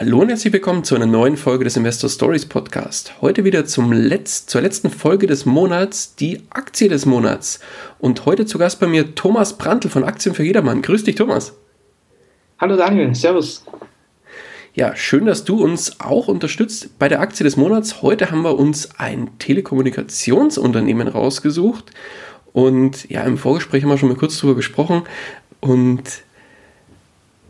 Hallo und herzlich willkommen zu einer neuen Folge des Investor Stories Podcast. Heute wieder zum Letz-, zur letzten Folge des Monats, die Aktie des Monats. Und heute zu Gast bei mir Thomas Brandl von Aktien für Jedermann. Grüß dich, Thomas. Hallo Daniel, Servus. Ja, schön, dass du uns auch unterstützt bei der Aktie des Monats. Heute haben wir uns ein Telekommunikationsunternehmen rausgesucht. Und ja, im Vorgespräch haben wir schon mal kurz drüber gesprochen. Und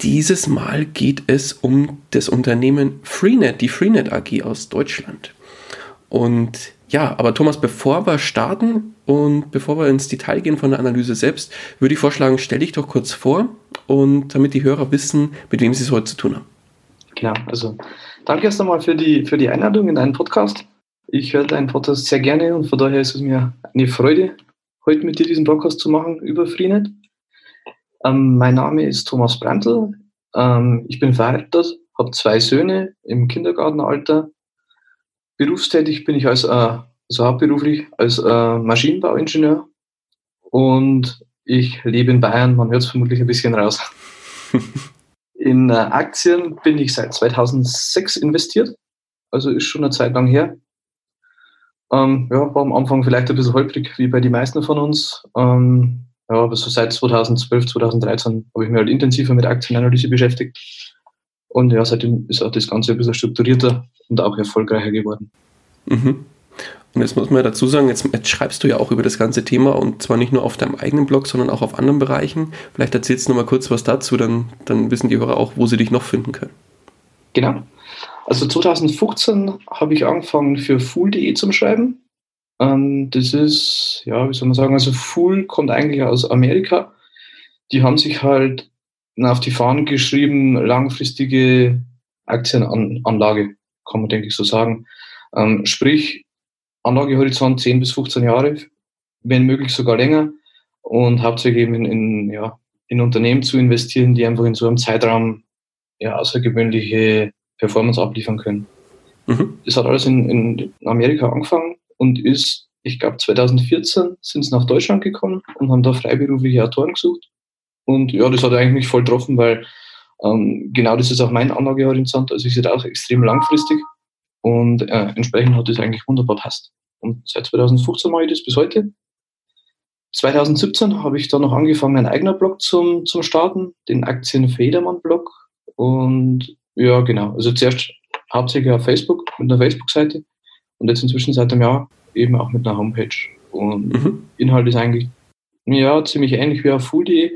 dieses Mal geht es um das Unternehmen Freenet, die Freenet AG aus Deutschland. Und ja, aber Thomas, bevor wir starten und bevor wir ins Detail gehen von der Analyse selbst, würde ich vorschlagen, stell dich doch kurz vor und damit die Hörer wissen, mit wem sie es heute zu tun haben. Genau, also danke erst einmal für die, für die Einladung in deinen Podcast. Ich höre deinen Podcast sehr gerne und von daher ist es mir eine Freude, heute mit dir diesen Podcast zu machen über Freenet. Ähm, mein Name ist Thomas Brandl. Ähm, ich bin verheiratet, habe zwei Söhne im Kindergartenalter. Berufstätig bin ich als, äh, also hauptberuflich als äh, Maschinenbauingenieur und ich lebe in Bayern. Man hört es vermutlich ein bisschen raus. in äh, Aktien bin ich seit 2006 investiert, also ist schon eine Zeit lang her. Ähm, ja, war am Anfang vielleicht ein bisschen holprig, wie bei den meisten von uns. Ähm, ja, aber so seit 2012, 2013 habe ich mich halt intensiver mit Aktienanalyse beschäftigt. Und ja, seitdem ist auch das Ganze ein bisschen strukturierter und auch erfolgreicher geworden. Mhm. Und jetzt muss man dazu sagen, jetzt, jetzt, schreibst du ja auch über das ganze Thema und zwar nicht nur auf deinem eigenen Blog, sondern auch auf anderen Bereichen. Vielleicht erzählst du noch mal kurz was dazu, dann, dann wissen die Hörer auch, wo sie dich noch finden können. Genau. Also 2015 habe ich angefangen für Fool.de zum Schreiben. Ähm, das ist, ja, wie soll man sagen, also Fool kommt eigentlich aus Amerika. Die haben sich halt auf die Fahnen geschrieben, langfristige Aktienanlage, kann man denke ich so sagen. Ähm, sprich, Anlagehorizont 10 bis 15 Jahre, wenn möglich sogar länger und hauptsächlich eben in, in, ja, in Unternehmen zu investieren, die einfach in so einem Zeitraum ja, außergewöhnliche Performance abliefern können. Mhm. Das hat alles in, in Amerika angefangen und ist, ich glaube 2014 sind sie nach Deutschland gekommen und haben da freiberufliche Autoren gesucht. Und ja, das hat eigentlich mich voll getroffen, weil ähm, genau das ist auch mein Anlagehorizont. Also ich sehe auch extrem langfristig und äh, entsprechend hat das eigentlich wunderbar passt. Und seit 2015 mache ich das bis heute. 2017 habe ich dann noch angefangen, einen eigenen Blog zum, zum Starten, den Aktienfedermann-Blog. Und ja, genau. Also zuerst hauptsächlich auf Facebook, mit einer Facebook-Seite. Und jetzt inzwischen seit einem Jahr eben auch mit einer Homepage. Und mhm. Inhalt ist eigentlich ja, ziemlich ähnlich wie auf Fool.de.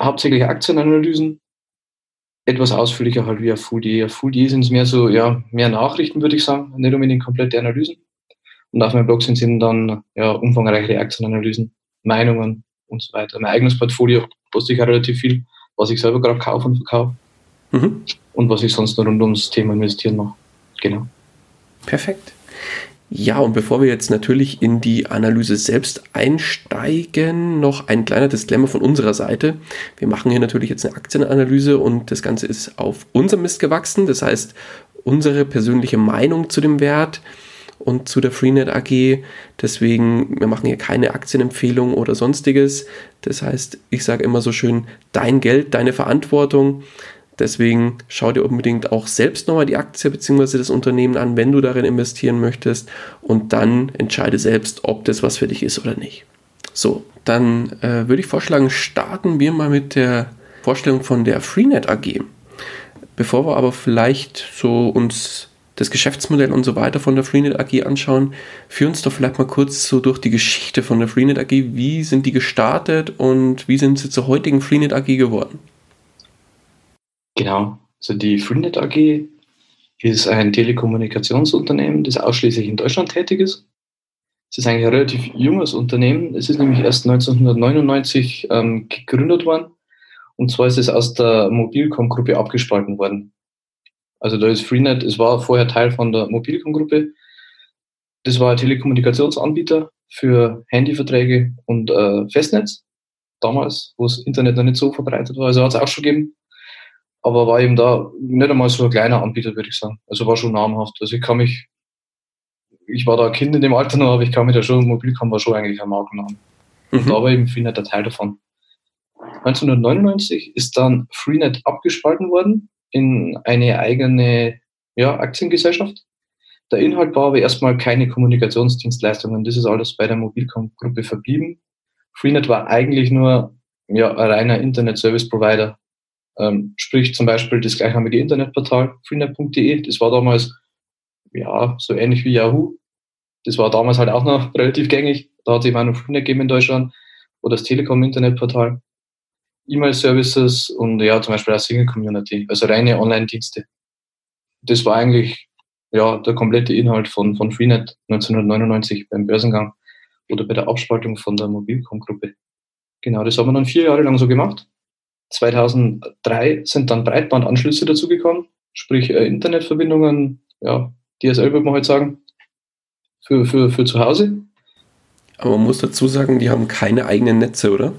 Hauptsächlich Aktienanalysen. Etwas ausführlicher halt wie auf Fool.de. Auf Fool.de sind es mehr so, ja, mehr Nachrichten, würde ich sagen, nicht unbedingt komplette Analysen. Und auf meinem Blog sind es dann ja, umfangreiche Aktienanalysen, Meinungen und so weiter. Mein eigenes Portfolio poste ich auch relativ viel, was ich selber gerade kaufe und verkaufe. Mhm. Und was ich sonst noch rund ums Thema investieren mache. Genau. Perfekt. Ja, und bevor wir jetzt natürlich in die Analyse selbst einsteigen, noch ein kleiner Disclaimer von unserer Seite. Wir machen hier natürlich jetzt eine Aktienanalyse und das Ganze ist auf unserem Mist gewachsen. Das heißt, unsere persönliche Meinung zu dem Wert und zu der Freenet AG. Deswegen, wir machen hier keine Aktienempfehlung oder sonstiges. Das heißt, ich sage immer so schön, dein Geld, deine Verantwortung. Deswegen schau dir unbedingt auch selbst nochmal die Aktie bzw. das Unternehmen an, wenn du darin investieren möchtest. Und dann entscheide selbst, ob das was für dich ist oder nicht. So, dann äh, würde ich vorschlagen, starten wir mal mit der Vorstellung von der Freenet AG. Bevor wir aber vielleicht so uns das Geschäftsmodell und so weiter von der Freenet AG anschauen, führ uns doch vielleicht mal kurz so durch die Geschichte von der Freenet AG. Wie sind die gestartet und wie sind sie zur heutigen Freenet AG geworden? Genau, also die Freenet AG ist ein Telekommunikationsunternehmen, das ausschließlich in Deutschland tätig ist. Es ist eigentlich ein relativ junges Unternehmen. Es ist nämlich erst 1999 ähm, gegründet worden. Und zwar ist es aus der Mobilcom-Gruppe abgespalten worden. Also da ist Freenet, es war vorher Teil von der Mobilcom-Gruppe. Das war ein Telekommunikationsanbieter für Handyverträge und äh, Festnetz. Damals, wo das Internet noch nicht so verbreitet war. Also hat es auch schon gegeben. Aber war eben da nicht einmal so ein kleiner Anbieter, würde ich sagen. Also war schon namhaft. Also ich kann mich, ich war da ein Kind in dem Alter noch, aber ich kann mich da schon, Mobilcom war schon eigentlich ein Markennamen. Mhm. Und da war eben Freenet der Teil davon. 1999 ist dann Freenet abgespalten worden in eine eigene ja, Aktiengesellschaft. Der Inhalt war aber erstmal keine Kommunikationsdienstleistungen. Das ist alles bei der Mobilcom-Gruppe verblieben. Freenet war eigentlich nur ja, ein reiner Internet-Service-Provider. Ähm, sprich zum Beispiel das gleichnamige Internetportal freenet.de. Das war damals ja so ähnlich wie Yahoo. Das war damals halt auch noch relativ gängig. Da hat es eben auch noch Freenet gegeben in Deutschland. Oder das Telekom-Internetportal. E-Mail-Services und ja, zum Beispiel auch Single-Community, also reine Online-Dienste. Das war eigentlich ja, der komplette Inhalt von, von Freenet 1999 beim Börsengang oder bei der Abspaltung von der Mobilcom-Gruppe. Genau, das haben wir dann vier Jahre lang so gemacht. 2003 sind dann Breitbandanschlüsse dazugekommen, sprich äh, Internetverbindungen, ja, DSL würde man heute sagen, für, für, für zu Hause. Aber man muss dazu sagen, die haben keine eigenen Netze, oder?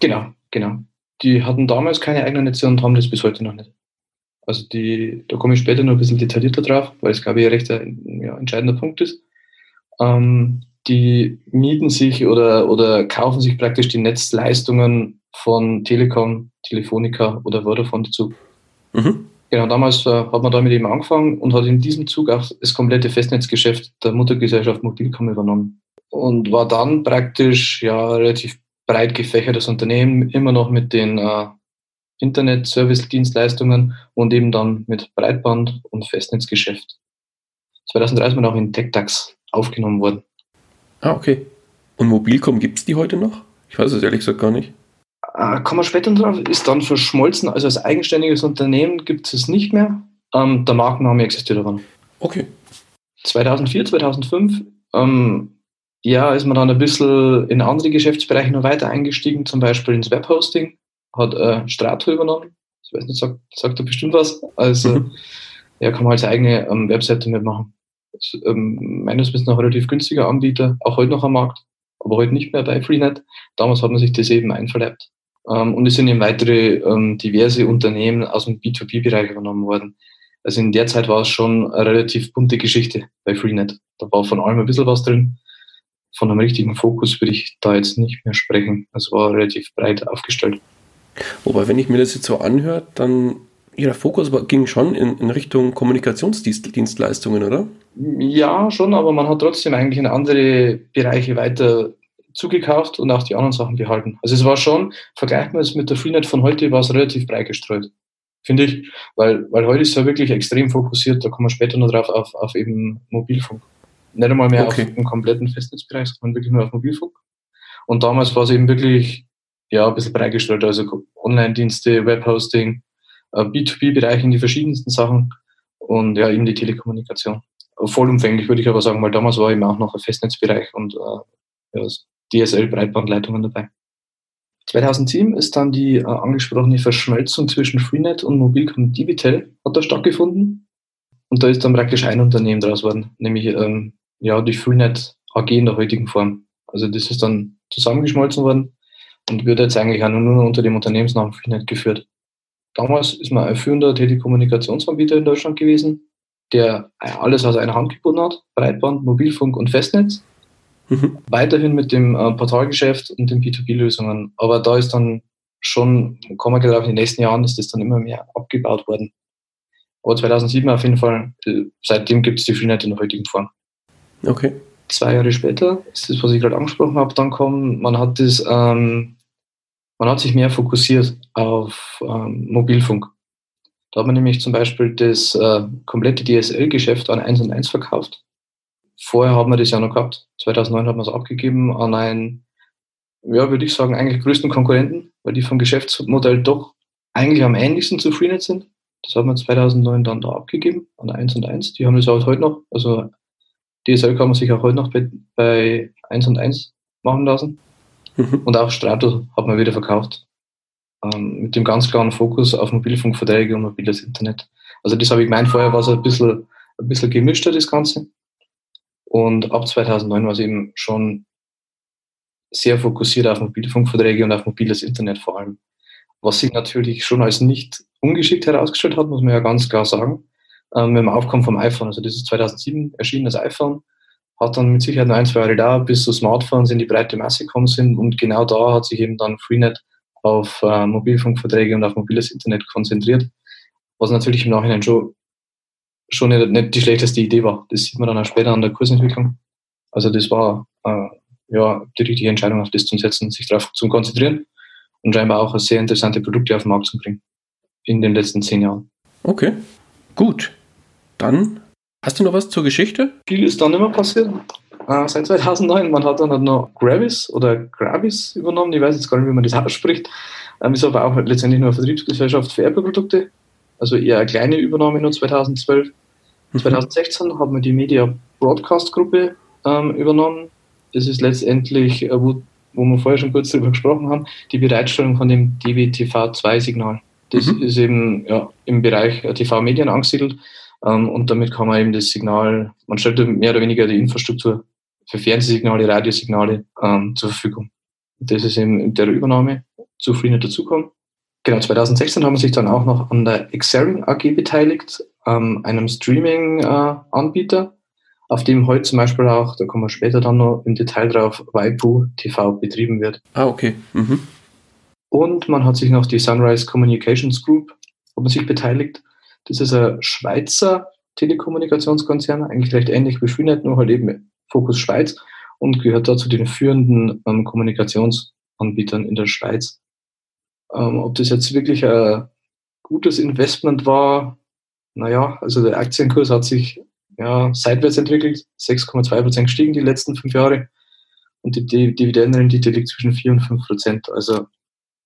Genau, Genau. Die hatten damals keine eigenen Netze und haben das bis heute noch nicht. Also die, da komme ich später noch ein bisschen detaillierter drauf, weil es, glaube ich, recht ein, ja, entscheidender Punkt ist. Ähm, die mieten sich oder, oder kaufen sich praktisch die Netzleistungen von Telekom, Telefonica oder Vodafone dazu. Mhm. Genau, damals äh, hat man damit eben angefangen und hat in diesem Zug auch das komplette Festnetzgeschäft der Muttergesellschaft Mobilcom übernommen. Und war dann praktisch ja relativ breit gefächertes Unternehmen, immer noch mit den äh, Internet-Service-Dienstleistungen und eben dann mit Breitband- und Festnetzgeschäft. 2003 ist man auch in TechDAX aufgenommen worden. Ah, okay. Und Mobilcom gibt es die heute noch? Ich weiß es ehrlich gesagt gar nicht. Äh, kommen wir später drauf, ist dann verschmolzen, also als eigenständiges Unternehmen gibt es nicht mehr. Ähm, der Markenname existiert aber noch. Okay. 2004, 2005 ähm, ja, ist man dann ein bisschen in andere Geschäftsbereiche noch weiter eingestiegen, zum Beispiel ins Webhosting, hat äh, Strato übernommen. Ich weiß nicht, sagt, sagt er bestimmt was. Also, mhm. ja, kann man als eigene ähm, Webseite mitmachen. Das, ähm, meines Wissens noch ein relativ günstiger Anbieter, auch heute noch am Markt, aber heute nicht mehr bei Freenet. Damals hat man sich das eben einverleibt. Ähm, und es sind eben weitere ähm, diverse Unternehmen aus dem B2B-Bereich übernommen worden. Also in der Zeit war es schon eine relativ bunte Geschichte bei Freenet. Da war von allem ein bisschen was drin von einem richtigen Fokus würde ich da jetzt nicht mehr sprechen. Es war relativ breit aufgestellt. Wobei, wenn ich mir das jetzt so anhöre, dann Ihr Fokus ging schon in, in, Richtung Kommunikationsdienstleistungen, oder? Ja, schon, aber man hat trotzdem eigentlich in andere Bereiche weiter zugekauft und auch die anderen Sachen behalten. Also es war schon, vergleichen wir es mit der Freenet von heute, war es relativ breit gestreut, finde ich, weil, weil heute ist es ja wirklich extrem fokussiert, da kommen wir später noch drauf, auf, auf eben Mobilfunk nicht einmal mehr okay. auf den kompletten Festnetzbereich, sondern wirklich nur auf Mobilfunk. Und damals war es eben wirklich ja, ein bisschen breitgestellt, also Online-Dienste, Webhosting, äh, B2B-Bereich in die verschiedensten Sachen und ja, eben die Telekommunikation. Vollumfänglich würde ich aber sagen, weil damals war eben auch noch ein Festnetzbereich und äh, ja, DSL-Breitbandleitungen dabei. 2007 ist dann die äh, angesprochene Verschmelzung zwischen Freenet und Mobilcom Digital hat da stattgefunden. Und da ist dann praktisch ein Unternehmen draus worden, nämlich ähm, ja, die Freenet AG in der heutigen Form. Also das ist dann zusammengeschmolzen worden und wird jetzt eigentlich auch nur unter dem Unternehmensnamen Freenet geführt. Damals ist man ein führender Telekommunikationsanbieter in Deutschland gewesen. der alles aus einer Hand gebunden hat, Breitband, Mobilfunk und Festnetz. Mhm. Weiterhin mit dem äh, Portalgeschäft und den B2B-Lösungen. Aber da ist dann schon, kommen wir glaube in den nächsten Jahren, ist das dann immer mehr abgebaut worden. Aber 2007 auf jeden Fall, äh, seitdem gibt es die Freenet in der heutigen Form. Okay. Zwei Jahre später ist das, was ich gerade angesprochen habe, dann kommen, man hat das, ähm, man hat sich mehr fokussiert auf ähm, Mobilfunk. Da hat man nämlich zum Beispiel das äh, komplette DSL-Geschäft an 1 und 1 verkauft. Vorher haben wir das ja noch gehabt. 2009 hat man es abgegeben an einen, ja, würde ich sagen, eigentlich größten Konkurrenten, weil die vom Geschäftsmodell doch eigentlich am ähnlichsten zu Freenet sind. Das hat man 2009 dann da abgegeben an 1 und 1. Die haben das auch heute noch. Also DSL kann man sich auch heute noch bei, bei 1 und 1 machen lassen. Mhm. Und auch Strato hat man wieder verkauft. Ähm, mit dem ganz klaren Fokus auf Mobilfunkverträge und mobiles Internet. Also das habe ich gemeint, vorher war es ein bisschen, ein bisschen gemischter, das Ganze. Und ab 2009 war es eben schon sehr fokussiert auf Mobilfunkverträge und auf mobiles Internet vor allem. Was sich natürlich schon als nicht ungeschickt herausgestellt hat, muss man ja ganz klar sagen, ähm, mit dem Aufkommen vom iPhone. Also das ist 2007 erschienen, das iPhone. Hat dann mit Sicherheit noch ein, zwei Jahre da, bis so Smartphones in die breite Masse gekommen sind. Und genau da hat sich eben dann Freenet auf äh, Mobilfunkverträge und auf mobiles Internet konzentriert, was natürlich im Nachhinein schon, schon nicht, nicht die schlechteste Idee war. Das sieht man dann auch später an der Kursentwicklung. Also das war äh, ja die richtige Entscheidung, auf das zu setzen, sich darauf zu konzentrieren und scheinbar auch sehr interessante Produkte auf den Markt zu bringen in den letzten zehn Jahren. Okay, gut. Dann hast du noch was zur Geschichte? Viel ist dann immer passiert äh, seit 2009. Man hat dann halt noch Gravis oder Gravis übernommen. Ich weiß jetzt gar nicht, wie man das ausspricht. Ähm, ist aber auch letztendlich nur eine Vertriebsgesellschaft für Apple-Produkte. Also eher eine kleine Übernahme nur 2012. Mhm. 2016 haben wir die Media Broadcast Gruppe ähm, übernommen. Das ist letztendlich, äh, wo, wo wir vorher schon kurz darüber gesprochen haben, die Bereitstellung von dem DWTV2-Signal. Das mhm. ist eben ja, im Bereich äh, TV-Medien angesiedelt. Ähm, und damit kann man eben das Signal, man stellt mehr oder weniger die Infrastruktur für Fernsehsignale, Radiosignale ähm, zur Verfügung. Das ist eben in der Übernahme zu Freenet dazukommen. Genau, 2016 haben wir sich dann auch noch an der Xering AG beteiligt, ähm, einem Streaming-Anbieter, auf dem heute zum Beispiel auch, da kommen wir später dann noch im Detail drauf, Waipu TV betrieben wird. Ah, okay. Mhm. Und man hat sich noch die Sunrise Communications Group hat man sich beteiligt. Das ist ein Schweizer Telekommunikationskonzern, eigentlich recht ähnlich wie Freenet, nur halt eben Fokus Schweiz und gehört da zu den führenden ähm, Kommunikationsanbietern in der Schweiz. Ähm, ob das jetzt wirklich ein gutes Investment war, naja, also der Aktienkurs hat sich ja, seitwärts entwickelt, 6,2 Prozent gestiegen die letzten fünf Jahre und die Dividendenrendite liegt zwischen 4 und 5 Prozent. Also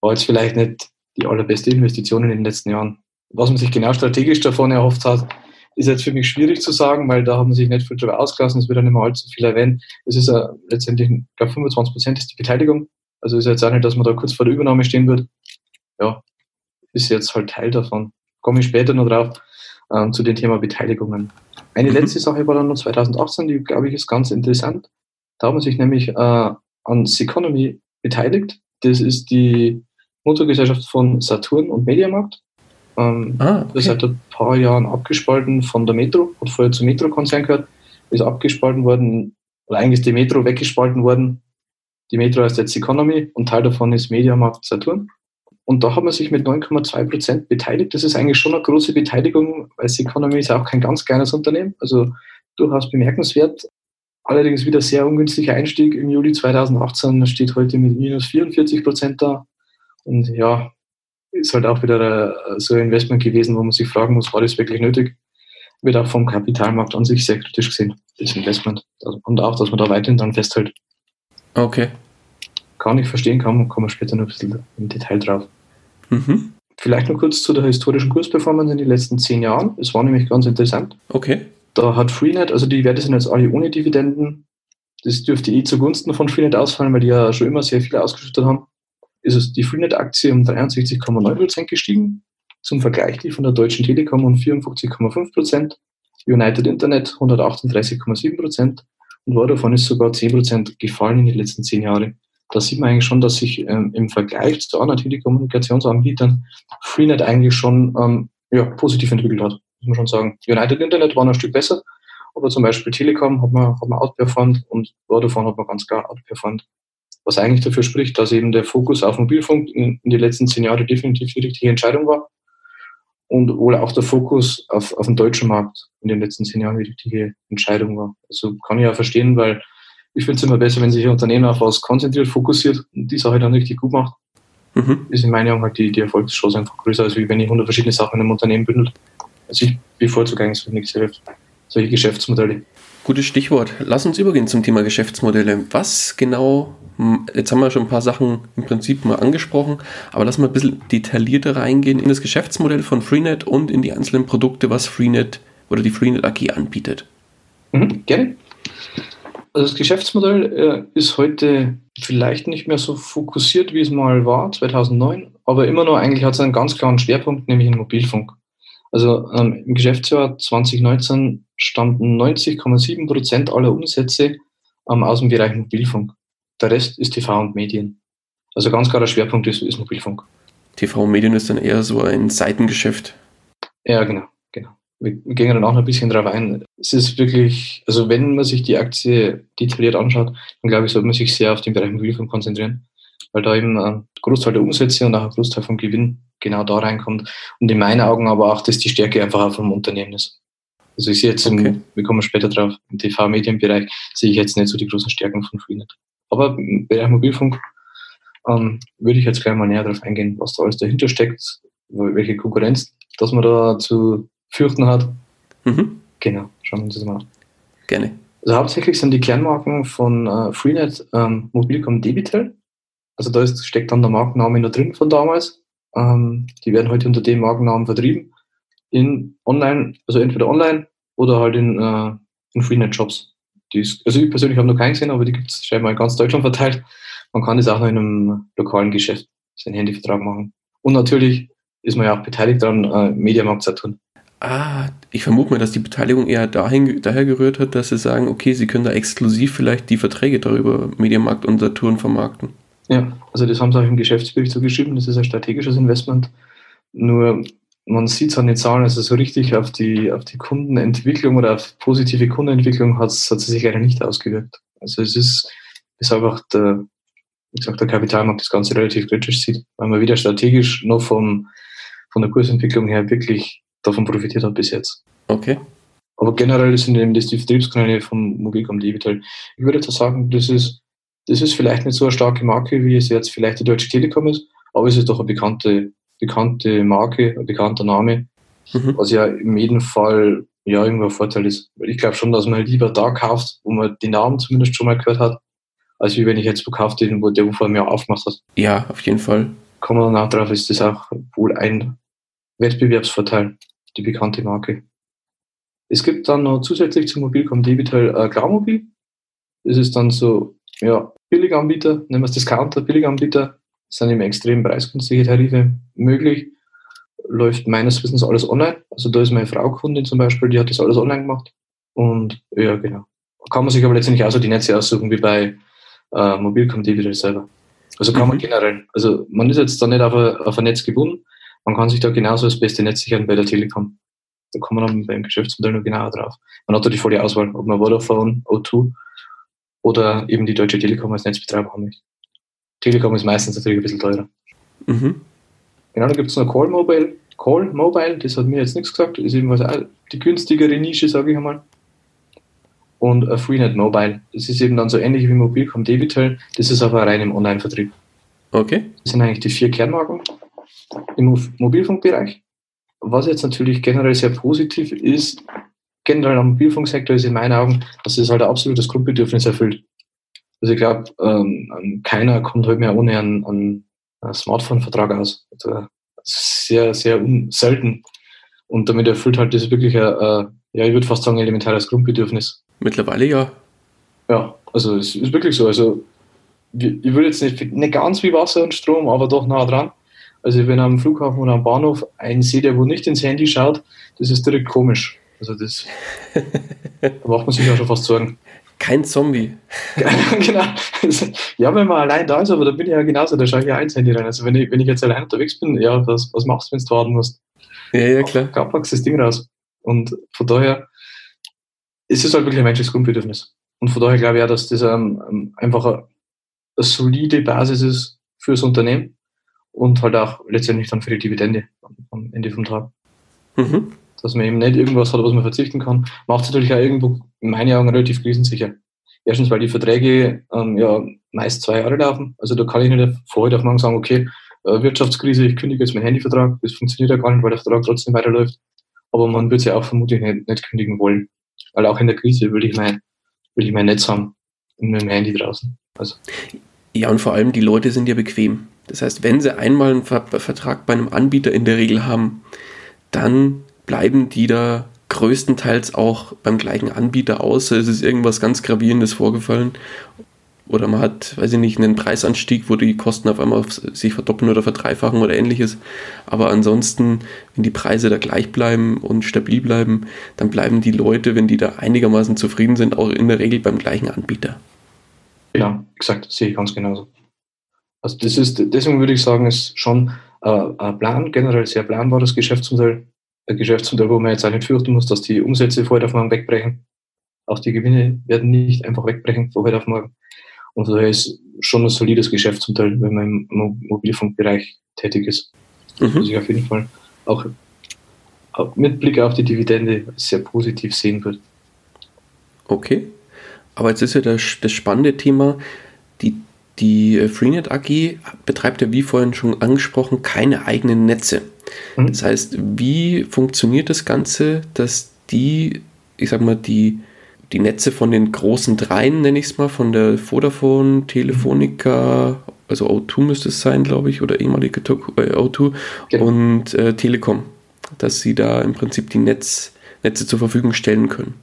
war jetzt vielleicht nicht die allerbeste Investition in den letzten Jahren. Was man sich genau strategisch davon erhofft hat, ist jetzt für mich schwierig zu sagen, weil da haben sich nicht viel drüber ausgelassen, es wird dann immer allzu viel erwähnt. Es ist uh, letztendlich, ich glaube, 25 Prozent ist die Beteiligung. Also ist jetzt auch nicht, dass man da kurz vor der Übernahme stehen wird. Ja, ist jetzt halt Teil davon. Komme ich später noch drauf ähm, zu dem Thema Beteiligungen. Eine mhm. letzte Sache war dann noch 2018, die glaube ich ist ganz interessant. Da haben man sich nämlich äh, an Seconomy beteiligt. Das ist die Muttergesellschaft von Saturn und Mediamarkt. Ähm, ah, okay. Das ist seit ein paar Jahren abgespalten von der Metro, hat vorher zum Metro-Konzern gehört, ist abgespalten worden, oder eigentlich ist die Metro weggespalten worden. Die Metro heißt jetzt Economy und Teil davon ist Mediamarkt Saturn. Und da hat man sich mit 9,2 Prozent beteiligt. Das ist eigentlich schon eine große Beteiligung, weil Economy ist auch kein ganz kleines Unternehmen, also durchaus bemerkenswert. Allerdings wieder sehr ungünstiger Einstieg im Juli 2018, steht heute mit minus 44 Prozent da. Und ja, ist halt auch wieder so ein Investment gewesen, wo man sich fragen muss, war das wirklich nötig? Wird auch vom Kapitalmarkt an sich sehr kritisch gesehen, das Investment. Und auch, dass man da weiterhin dann festhält. Okay. Kann ich verstehen, kann, kommen wir später noch ein bisschen im Detail drauf. Mhm. Vielleicht noch kurz zu der historischen Kursperformance in den letzten zehn Jahren. Es war nämlich ganz interessant. Okay. Da hat Freenet, also die Werte sind jetzt alle ohne Dividenden. Das dürfte eh zugunsten von Freenet ausfallen, weil die ja schon immer sehr viel ausgeschüttet haben ist es die Freenet-Aktie um 63,9% gestiegen. Zum Vergleich die von der Deutschen Telekom um 54,5%, United Internet 138,7% und Vodafone ist sogar 10% gefallen in den letzten zehn Jahren. Da sieht man eigentlich schon, dass sich ähm, im Vergleich zu anderen Telekommunikationsanbietern Freenet eigentlich schon ähm, ja, positiv entwickelt hat. muss man schon sagen. United Internet war noch ein Stück besser, aber zum Beispiel Telekom hat man, hat man outperformed und Vodafone hat man ganz klar outperformed. Was eigentlich dafür spricht, dass eben der Fokus auf Mobilfunk in, in den letzten zehn Jahren definitiv die richtige Entscheidung war und wohl auch der Fokus auf, auf den deutschen Markt in den letzten zehn Jahren die richtige Entscheidung war. Also kann ich ja verstehen, weil ich finde es immer besser, wenn sich ein Unternehmen auf was konzentriert, fokussiert und die Sache dann richtig gut macht. Mhm. Ist in meinen Augen halt die, die Erfolgschance einfach größer, als wenn ich 100 verschiedene Sachen in einem Unternehmen bündelt. Also ich bevorzuge eigentlich solche, solche Geschäftsmodelle. Gutes Stichwort. Lass uns übergehen zum Thema Geschäftsmodelle. Was genau, jetzt haben wir schon ein paar Sachen im Prinzip mal angesprochen, aber lass mal ein bisschen detaillierter reingehen in das Geschäftsmodell von Freenet und in die einzelnen Produkte, was Freenet oder die Freenet AG anbietet. Mhm, gerne. Also das Geschäftsmodell äh, ist heute vielleicht nicht mehr so fokussiert, wie es mal war, 2009, aber immer noch eigentlich hat es einen ganz klaren Schwerpunkt, nämlich in Mobilfunk. Also ähm, im Geschäftsjahr 2019 standen 90,7 Prozent aller Umsätze ähm, aus dem Bereich Mobilfunk. Der Rest ist TV und Medien. Also ganz klarer Schwerpunkt ist, ist Mobilfunk. TV und Medien ist dann eher so ein Seitengeschäft. Ja, genau wir, gehen dann auch noch ein bisschen drauf ein. Es ist wirklich, also wenn man sich die Aktie detailliert anschaut, dann glaube ich, sollte man sich sehr auf den Bereich Mobilfunk konzentrieren, weil da eben ein Großteil der Umsätze und auch ein Großteil vom Gewinn genau da reinkommt und in meinen Augen aber auch, dass die Stärke einfach auch vom Unternehmen ist. Also ich sehe jetzt, im, okay. wir kommen später drauf, im TV-Medienbereich sehe ich jetzt nicht so die großen Stärken von Freenet. Aber im Bereich Mobilfunk ähm, würde ich jetzt gleich mal näher darauf eingehen, was da alles dahinter steckt, welche Konkurrenz, dass man da zu fürchten hat. Mhm. Genau, schauen wir uns das mal an. Gerne. Also hauptsächlich sind die Kernmarken von äh, Freenet ähm, Mobilcom Debitel. Also da ist, steckt dann der Markenname noch drin von damals. Ähm, die werden heute unter dem Markennamen vertrieben. In online, also entweder online oder halt in, äh, in Freenet-Shops. Also ich persönlich habe noch keinen gesehen, aber die gibt es scheinbar in ganz Deutschland verteilt. Man kann das auch noch in einem lokalen Geschäft, seinen Handyvertrag machen. Und natürlich ist man ja auch beteiligt daran, äh, Mediamarkt Saturn. Ah, ich vermute mal, dass die Beteiligung eher dahin, daher gerührt hat, dass sie sagen, okay, sie können da exklusiv vielleicht die Verträge darüber Mediamarkt und Saturn vermarkten. Ja, also das haben sie auch im Geschäftsbericht so geschrieben, das ist ein strategisches Investment. Nur man sieht es an den Zahlen, also so richtig auf die, auf die Kundenentwicklung oder auf positive Kundenentwicklung hat es sich leider nicht ausgewirkt. Also es ist, ist einfach der, wie gesagt, der Kapitalmarkt das Ganze relativ kritisch sieht, weil man wieder strategisch noch vom, von der Kursentwicklung her wirklich davon profitiert hat bis jetzt. Okay. Aber generell sind eben das die Vertriebskanäle von Mobilcom Digital. Ich würde jetzt sagen, das ist, das ist vielleicht nicht so eine starke Marke, wie es jetzt vielleicht die Deutsche Telekom ist, aber es ist doch eine bekannte, bekannte Marke, ein bekannter Name, mhm. was ja in jedem Fall ja irgendwo ein Vorteil ist. Ich glaube schon, dass man lieber da kauft, wo man den Namen zumindest schon mal gehört hat, als wie wenn ich jetzt verkauft den, wo der vor mir aufgemacht hat. Ja, auf jeden Fall. Kommen wir dann auch drauf, ist das auch wohl ein Wettbewerbsvorteil die bekannte Marke. Es gibt dann noch zusätzlich zum Mobilcom Debitel äh, Klarmobil. Das ist dann so, ja, Billiganbieter, nennen wir es Discounter, Billiganbieter, sind eben extrem preisgünstige Tarife möglich. Läuft meines Wissens alles online. Also da ist meine Frau Kundin zum Beispiel, die hat das alles online gemacht. Und ja, genau. Kann man sich aber letztendlich auch so die Netze aussuchen wie bei äh, Mobilcom Debitel selber. Also kann mhm. man generell. Also man ist jetzt da nicht auf ein, auf ein Netz gebunden, man kann sich da genauso das beste Netz sichern bei der Telekom. Da kommt man beim Geschäftsmodell noch genauer drauf. Man hat da die volle Auswahl, ob man Vodafone, O2 oder eben die Deutsche Telekom als Netzbetreiber haben möchte. Telekom ist meistens natürlich ein bisschen teurer. Mhm. Genau, da gibt es noch Call Mobile. Call Mobile, das hat mir jetzt nichts gesagt, ist auch die günstigere Nische, sage ich einmal. Und uh, Freenet Mobile, das ist eben dann so ähnlich wie Mobilcom Debitel, das ist aber rein im Online-Vertrieb. Okay. Das sind eigentlich die vier Kernmarken im Mobilfunkbereich. Was jetzt natürlich generell sehr positiv ist, generell am Mobilfunksektor ist in meinen Augen, dass es halt ein absolutes Grundbedürfnis erfüllt. Also ich glaube, ähm, keiner kommt heute mehr ohne einen, einen Smartphone-Vertrag aus. Also sehr, sehr selten. Und damit erfüllt halt das wirklich ein, ein ja, ich würde fast sagen, elementares Grundbedürfnis. Mittlerweile ja. Ja, also es ist wirklich so. Also ich würde jetzt nicht, nicht ganz wie Wasser und Strom, aber doch nah dran. Also wenn am Flughafen oder am Bahnhof seht, der wo nicht ins Handy schaut, das ist direkt komisch. Also das da macht man sich ja schon fast Sorgen. Kein Zombie. genau. Ja, wenn man allein da ist, aber da bin ich ja genauso, da schaue ich ja ins Handy rein. Also wenn ich, wenn ich jetzt allein unterwegs bin, ja, was, was machst du, wenn du warten musst? Ja, ja, klar. Kapax das Ding raus. Und von daher ist es halt wirklich ein menschliches Grundbedürfnis. Und von daher glaube ich auch, dass das ähm, ähm, einfach eine, eine solide Basis ist fürs Unternehmen und halt auch letztendlich dann für die Dividende am Ende vom Tag. Mhm. Dass man eben nicht irgendwas hat, was man verzichten kann, macht es natürlich auch irgendwo in meinen Augen relativ krisensicher. Erstens, weil die Verträge ähm, ja meist zwei Jahre laufen. Also da kann ich nicht von heute auf morgen sagen, okay, äh, Wirtschaftskrise, ich kündige jetzt meinen Handyvertrag. Das funktioniert ja gar nicht, weil der Vertrag trotzdem weiterläuft. Aber man wird es ja auch vermutlich nicht, nicht, kündigen wollen. Weil auch in der Krise will ich mein, will ich mein Netz haben und mit dem Handy draußen. Also. Ja, und vor allem die Leute sind ja bequem. Das heißt, wenn sie einmal einen Vertrag bei einem Anbieter in der Regel haben, dann bleiben die da größtenteils auch beim gleichen Anbieter aus. Es ist irgendwas ganz Gravierendes vorgefallen. Oder man hat, weiß ich nicht, einen Preisanstieg, wo die Kosten auf einmal sich verdoppeln oder verdreifachen oder ähnliches. Aber ansonsten, wenn die Preise da gleich bleiben und stabil bleiben, dann bleiben die Leute, wenn die da einigermaßen zufrieden sind, auch in der Regel beim gleichen Anbieter. Ja, exakt, sehe ich ganz genauso. Also das ist, deswegen würde ich sagen, ist schon äh, ein Plan, generell sehr planbares Geschäftsmodell. Ein Geschäftsmodell, wo man jetzt auch nicht fürchten muss, dass die Umsätze vor heute auf morgen wegbrechen. Auch die Gewinne werden nicht einfach wegbrechen von heute auf morgen. Und daher ist schon ein solides Geschäftsmodell, wenn man im Mobilfunkbereich tätig ist. Mhm. Was ich auf jeden Fall auch mit Blick auf die Dividende sehr positiv sehen würde. Okay. Aber jetzt ist ja das, das spannende Thema, die äh, Freenet AG betreibt ja, wie vorhin schon angesprochen, keine eigenen Netze. Mhm. Das heißt, wie funktioniert das Ganze, dass die, ich sag mal, die, die Netze von den großen dreien, nenne ich es mal, von der Vodafone, Telefonica, also O2 müsste es sein, glaube ich, oder ehemalige äh, O2 genau. und äh, Telekom, dass sie da im Prinzip die Netz, Netze zur Verfügung stellen können.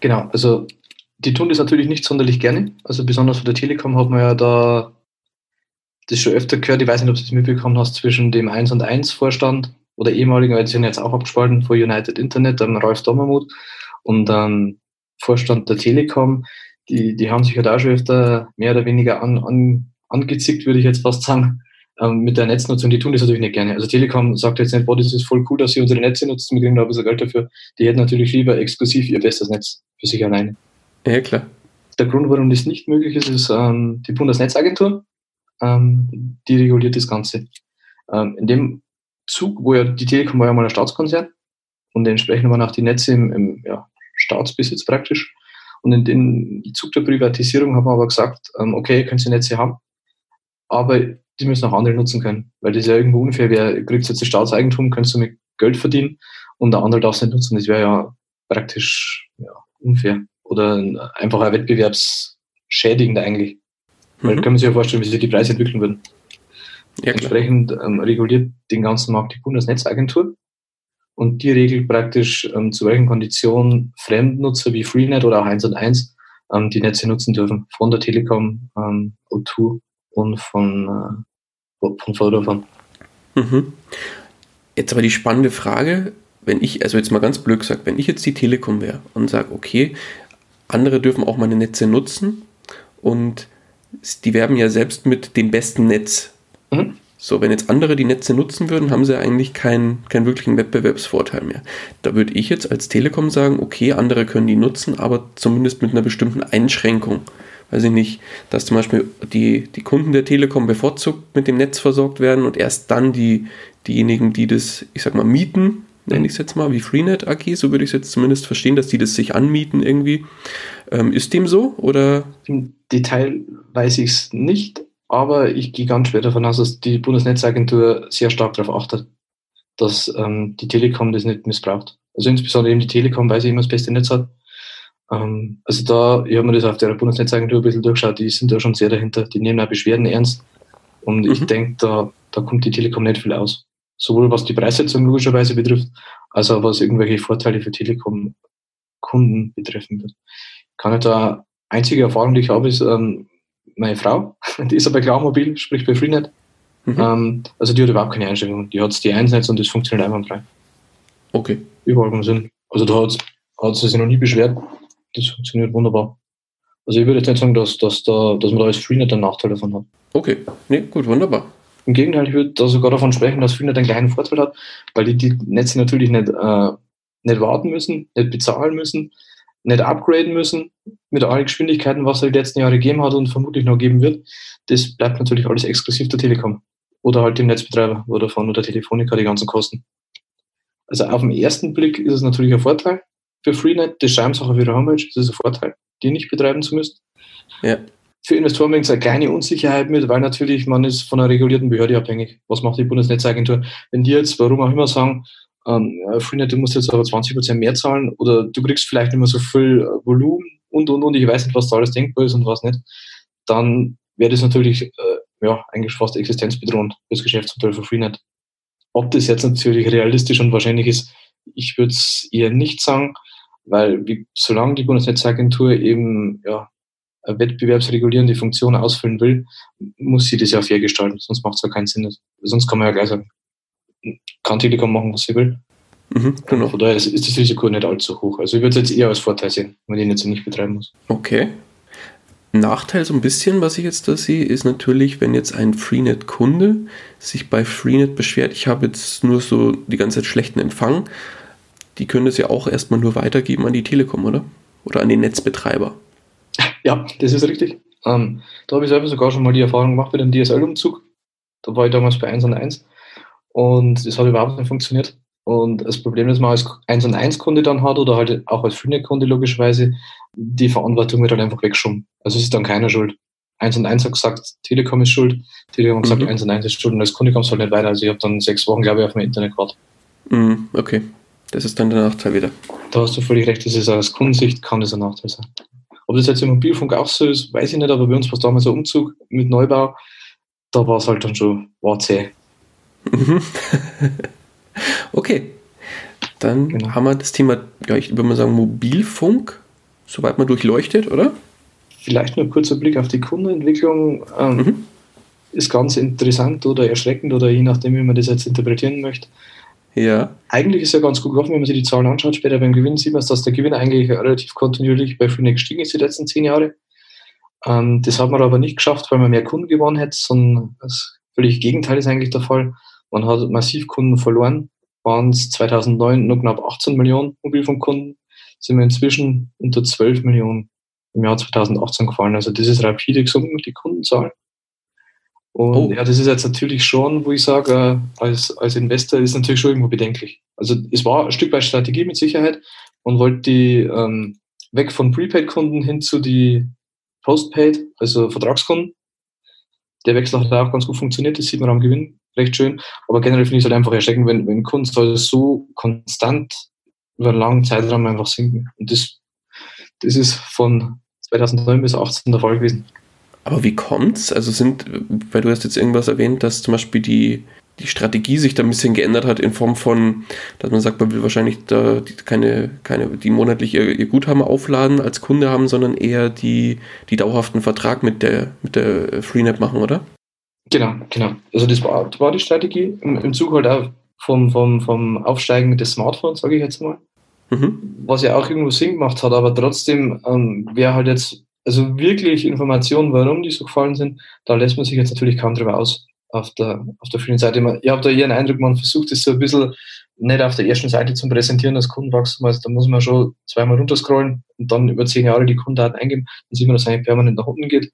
Genau, also die tun das natürlich nicht sonderlich gerne. Also besonders von der Telekom hat man ja da das schon öfter gehört. Ich weiß nicht, ob du es mitbekommen hast, zwischen dem 1 und 1 Vorstand oder ehemaligen, weil sie sind jetzt auch abgespalten vor United Internet, dann Ralf Dommermuth und dann Vorstand der Telekom. Die, die haben sich ja da schon öfter mehr oder weniger an, an, angezickt, würde ich jetzt fast sagen, ähm, mit der Netznutzung. Die tun das natürlich nicht gerne. Also Telekom sagt jetzt nicht, boah, das ist voll cool, dass sie unsere Netze nutzen, wir kriegen da ein bisschen Geld dafür. Die hätten natürlich lieber exklusiv ihr bestes Netz für sich alleine. Ja, klar. Der Grund, warum das nicht möglich ist, ist ähm, die Bundesnetzagentur. Ähm, die reguliert das Ganze. Ähm, in dem Zug, wo ja die Telekom war ja mal ein Staatskonzern und entsprechend waren auch die Netze im, im ja, Staatsbesitz praktisch. Und in dem Zug der Privatisierung haben wir aber gesagt, ähm, okay, können Sie Netze haben, aber die müssen auch andere nutzen können, weil das ja irgendwo unfair wäre. Kriegst jetzt das Staatseigentum, kannst du mit Geld verdienen und der andere darf es nicht nutzen. Das wäre ja praktisch ja, unfair oder einfach ein wettbewerbsschädigend eigentlich. Mhm. Weil kann man sich ja vorstellen, wie sich die Preise entwickeln würden. Ja, Entsprechend ähm, reguliert den ganzen Markt die Bundesnetzagentur und die regelt praktisch, ähm, zu welchen Konditionen Fremdnutzer wie Freenet oder auch 1 und 1 ähm, die Netze nutzen dürfen. Von der Telekom, ähm, O2 und von, äh, von Vodafone. Mhm. Jetzt aber die spannende Frage, wenn ich, also jetzt mal ganz blöd gesagt, wenn ich jetzt die Telekom wäre und sage, okay, andere dürfen auch meine Netze nutzen und die werben ja selbst mit dem besten Netz. Mhm. So, wenn jetzt andere die Netze nutzen würden, haben sie eigentlich keinen, keinen wirklichen Wettbewerbsvorteil mehr. Da würde ich jetzt als Telekom sagen, okay, andere können die nutzen, aber zumindest mit einer bestimmten Einschränkung. Weiß ich nicht, dass zum Beispiel die, die Kunden der Telekom bevorzugt mit dem Netz versorgt werden und erst dann die, diejenigen, die das, ich sag mal, mieten, nenne ich es jetzt mal, wie Freenet AG, so würde ich es jetzt zumindest verstehen, dass die das sich anmieten irgendwie. Ähm, ist dem so oder? Im Detail weiß ich es nicht, aber ich gehe ganz schwer davon aus, dass die Bundesnetzagentur sehr stark darauf achtet, dass ähm, die Telekom das nicht missbraucht. Also insbesondere eben die Telekom, weil sie immer das beste Netz hat. Ähm, also da, ich habe mir das auf der Bundesnetzagentur ein bisschen durchgeschaut, die sind da schon sehr dahinter, die nehmen auch Beschwerden ernst. Und mhm. ich denke, da, da kommt die Telekom nicht viel aus sowohl was die Preissetzung logischerweise betrifft, als auch was irgendwelche Vorteile für Telekom-Kunden betreffen wird. Kann ich da einzige Erfahrung, die ich habe, ist ähm, meine Frau, die ist aber Klarmobil, sprich bei Freenet. Mhm. Ähm, also die hat überhaupt keine Einstellungen. Die hat die Einsatz und das funktioniert einwandfrei. Okay. Überall im Sinn. Also da hat, hat sie sich noch nie beschwert. Das funktioniert wunderbar. Also ich würde jetzt nicht sagen, dass, dass, da, dass man da als Freenet einen Nachteil davon hat. Okay, nee, gut, wunderbar. Im Gegenteil, ich würde da sogar davon sprechen, dass Freenet einen kleinen Vorteil hat, weil die die Netze natürlich nicht, äh, nicht warten müssen, nicht bezahlen müssen, nicht upgraden müssen mit allen Geschwindigkeiten, was er die letzten Jahre gegeben hat und vermutlich noch geben wird. Das bleibt natürlich alles exklusiv der Telekom oder halt dem Netzbetreiber Vodafone oder Telefonica die ganzen Kosten. Also auf den ersten Blick ist es natürlich ein Vorteil für Freenet. Das schreiben sie auch auf ihrer Homepage. Das ist ein Vorteil, die nicht betreiben zu müssen. Ja. Für Investoren bringt es eine kleine Unsicherheit mit, weil natürlich man ist von einer regulierten Behörde abhängig. Was macht die Bundesnetzagentur? Wenn die jetzt, warum auch immer, sagen, ähm, Freenet, du musst jetzt aber 20 Prozent mehr zahlen oder du kriegst vielleicht nicht mehr so viel äh, Volumen und, und, und, ich weiß nicht, was da alles denkbar ist und was nicht, dann wäre das natürlich äh, ja, eigentlich fast existenzbedrohend fürs Geschäftsmodell von Freenet. Ob das jetzt natürlich realistisch und wahrscheinlich ist, ich würde es eher nicht sagen, weil wie, solange die Bundesnetzagentur eben ja, wettbewerbsregulierende Funktion ausfüllen will, muss sie das ja fair gestalten, sonst macht es ja keinen Sinn. Sonst kann man ja gleich sagen, kann Telekom machen, was sie will. Mhm, genau. Von daher ist, ist, das Risiko nicht allzu hoch. Also ich würde es jetzt eher als Vorteil sehen, wenn ich jetzt nicht betreiben muss. Okay. Nachteil so ein bisschen, was ich jetzt da sehe, ist natürlich, wenn jetzt ein Freenet-Kunde sich bei Freenet beschwert, ich habe jetzt nur so die ganze Zeit schlechten Empfang, die können das ja auch erstmal nur weitergeben an die Telekom, oder? Oder an den Netzbetreiber. Ja, das ist richtig. Ähm, da habe ich selber sogar schon mal die Erfahrung gemacht mit dem DSL-Umzug. Da war ich damals bei 1 und 1 und das hat überhaupt nicht funktioniert. Und das Problem, das man als 1 und 1 Kunde dann hat oder halt auch als Freenet-Kunde logischerweise, die Verantwortung wird halt einfach weggeschoben. Also es ist dann keiner schuld. 1 und 1 hat gesagt, Telekom ist schuld, Telekom hat gesagt, mhm. 1 und 1 ist schuld und als Kunde kommst du halt nicht weiter. Also ich habe dann sechs Wochen, glaube ich, auf mein Internet gewartet. Mhm, okay. Das ist dann der Nachteil wieder. Da hast du völlig recht, das ist aus Kundensicht kann das ein Nachteil sein. Ob das jetzt im Mobilfunk auch so ist, weiß ich nicht, aber bei uns war es damals ein Umzug mit Neubau, da war es halt dann schon, war zäh. Mhm. okay. Dann genau. haben wir das Thema, ja, ich würde mal sagen, Mobilfunk, soweit man durchleuchtet, oder? Vielleicht nur ein kurzer Blick auf die Kundenentwicklung. Ähm, mhm. Ist ganz interessant oder erschreckend oder je nachdem, wie man das jetzt interpretieren möchte. Ja. Eigentlich ist ja ganz gut gelaufen, wenn man sich die Zahlen anschaut. Später beim Gewinn sieht man, dass der Gewinn eigentlich relativ kontinuierlich bei Freenet gestiegen ist die letzten zehn Jahre. Ähm, das hat man aber nicht geschafft, weil man mehr Kunden gewonnen hätte, sondern das völlige Gegenteil ist eigentlich der Fall. Man hat massiv Kunden verloren. Waren es 2009 nur knapp 18 Millionen Mobilfunkkunden, sind wir inzwischen unter 12 Millionen im Jahr 2018 gefallen. Also das ist rapide gesunken, die Kundenzahl. Und oh. ja, das ist jetzt natürlich schon, wo ich sage, äh, als, als Investor ist natürlich schon irgendwo bedenklich. Also es war ein Stück weit Strategie mit Sicherheit. Man wollte die ähm, weg von Prepaid-Kunden hin zu die Postpaid, also Vertragskunden. Der Wechsel hat auch ganz gut funktioniert, das sieht man am Gewinn recht schön. Aber generell finde ich es halt einfach erschreckend, wenn, wenn Kunden so konstant über einen langen Zeitraum einfach sinken. Und das, das ist von 2009 bis 2018 der Fall gewesen. Aber wie kommt's? Also sind, weil du hast jetzt irgendwas erwähnt, dass zum Beispiel die, die Strategie sich da ein bisschen geändert hat in Form von, dass man sagt, man will wahrscheinlich da keine, keine, die monatlich ihr, ihr Guthaben aufladen als Kunde haben, sondern eher die, die dauerhaften Vertrag mit der, mit der Freenet machen, oder? Genau, genau. Also das war, das war die Strategie im, im Zug halt auch vom, vom, vom Aufsteigen des Smartphones, sage ich jetzt mal. Mhm. Was ja auch irgendwo Sinn gemacht hat, aber trotzdem, ähm, wer halt jetzt also wirklich Informationen, warum die so gefallen sind, da lässt man sich jetzt natürlich kaum drüber aus auf der, auf der vielen Seite. Ich habe da eher einen Eindruck, man versucht es so ein bisschen nicht auf der ersten Seite zu präsentieren, das Kundenwachstum. Also da muss man schon zweimal runterscrollen und dann über zehn Jahre die Kundendaten eingeben. Dann sieht man, dass es eigentlich permanent nach unten geht.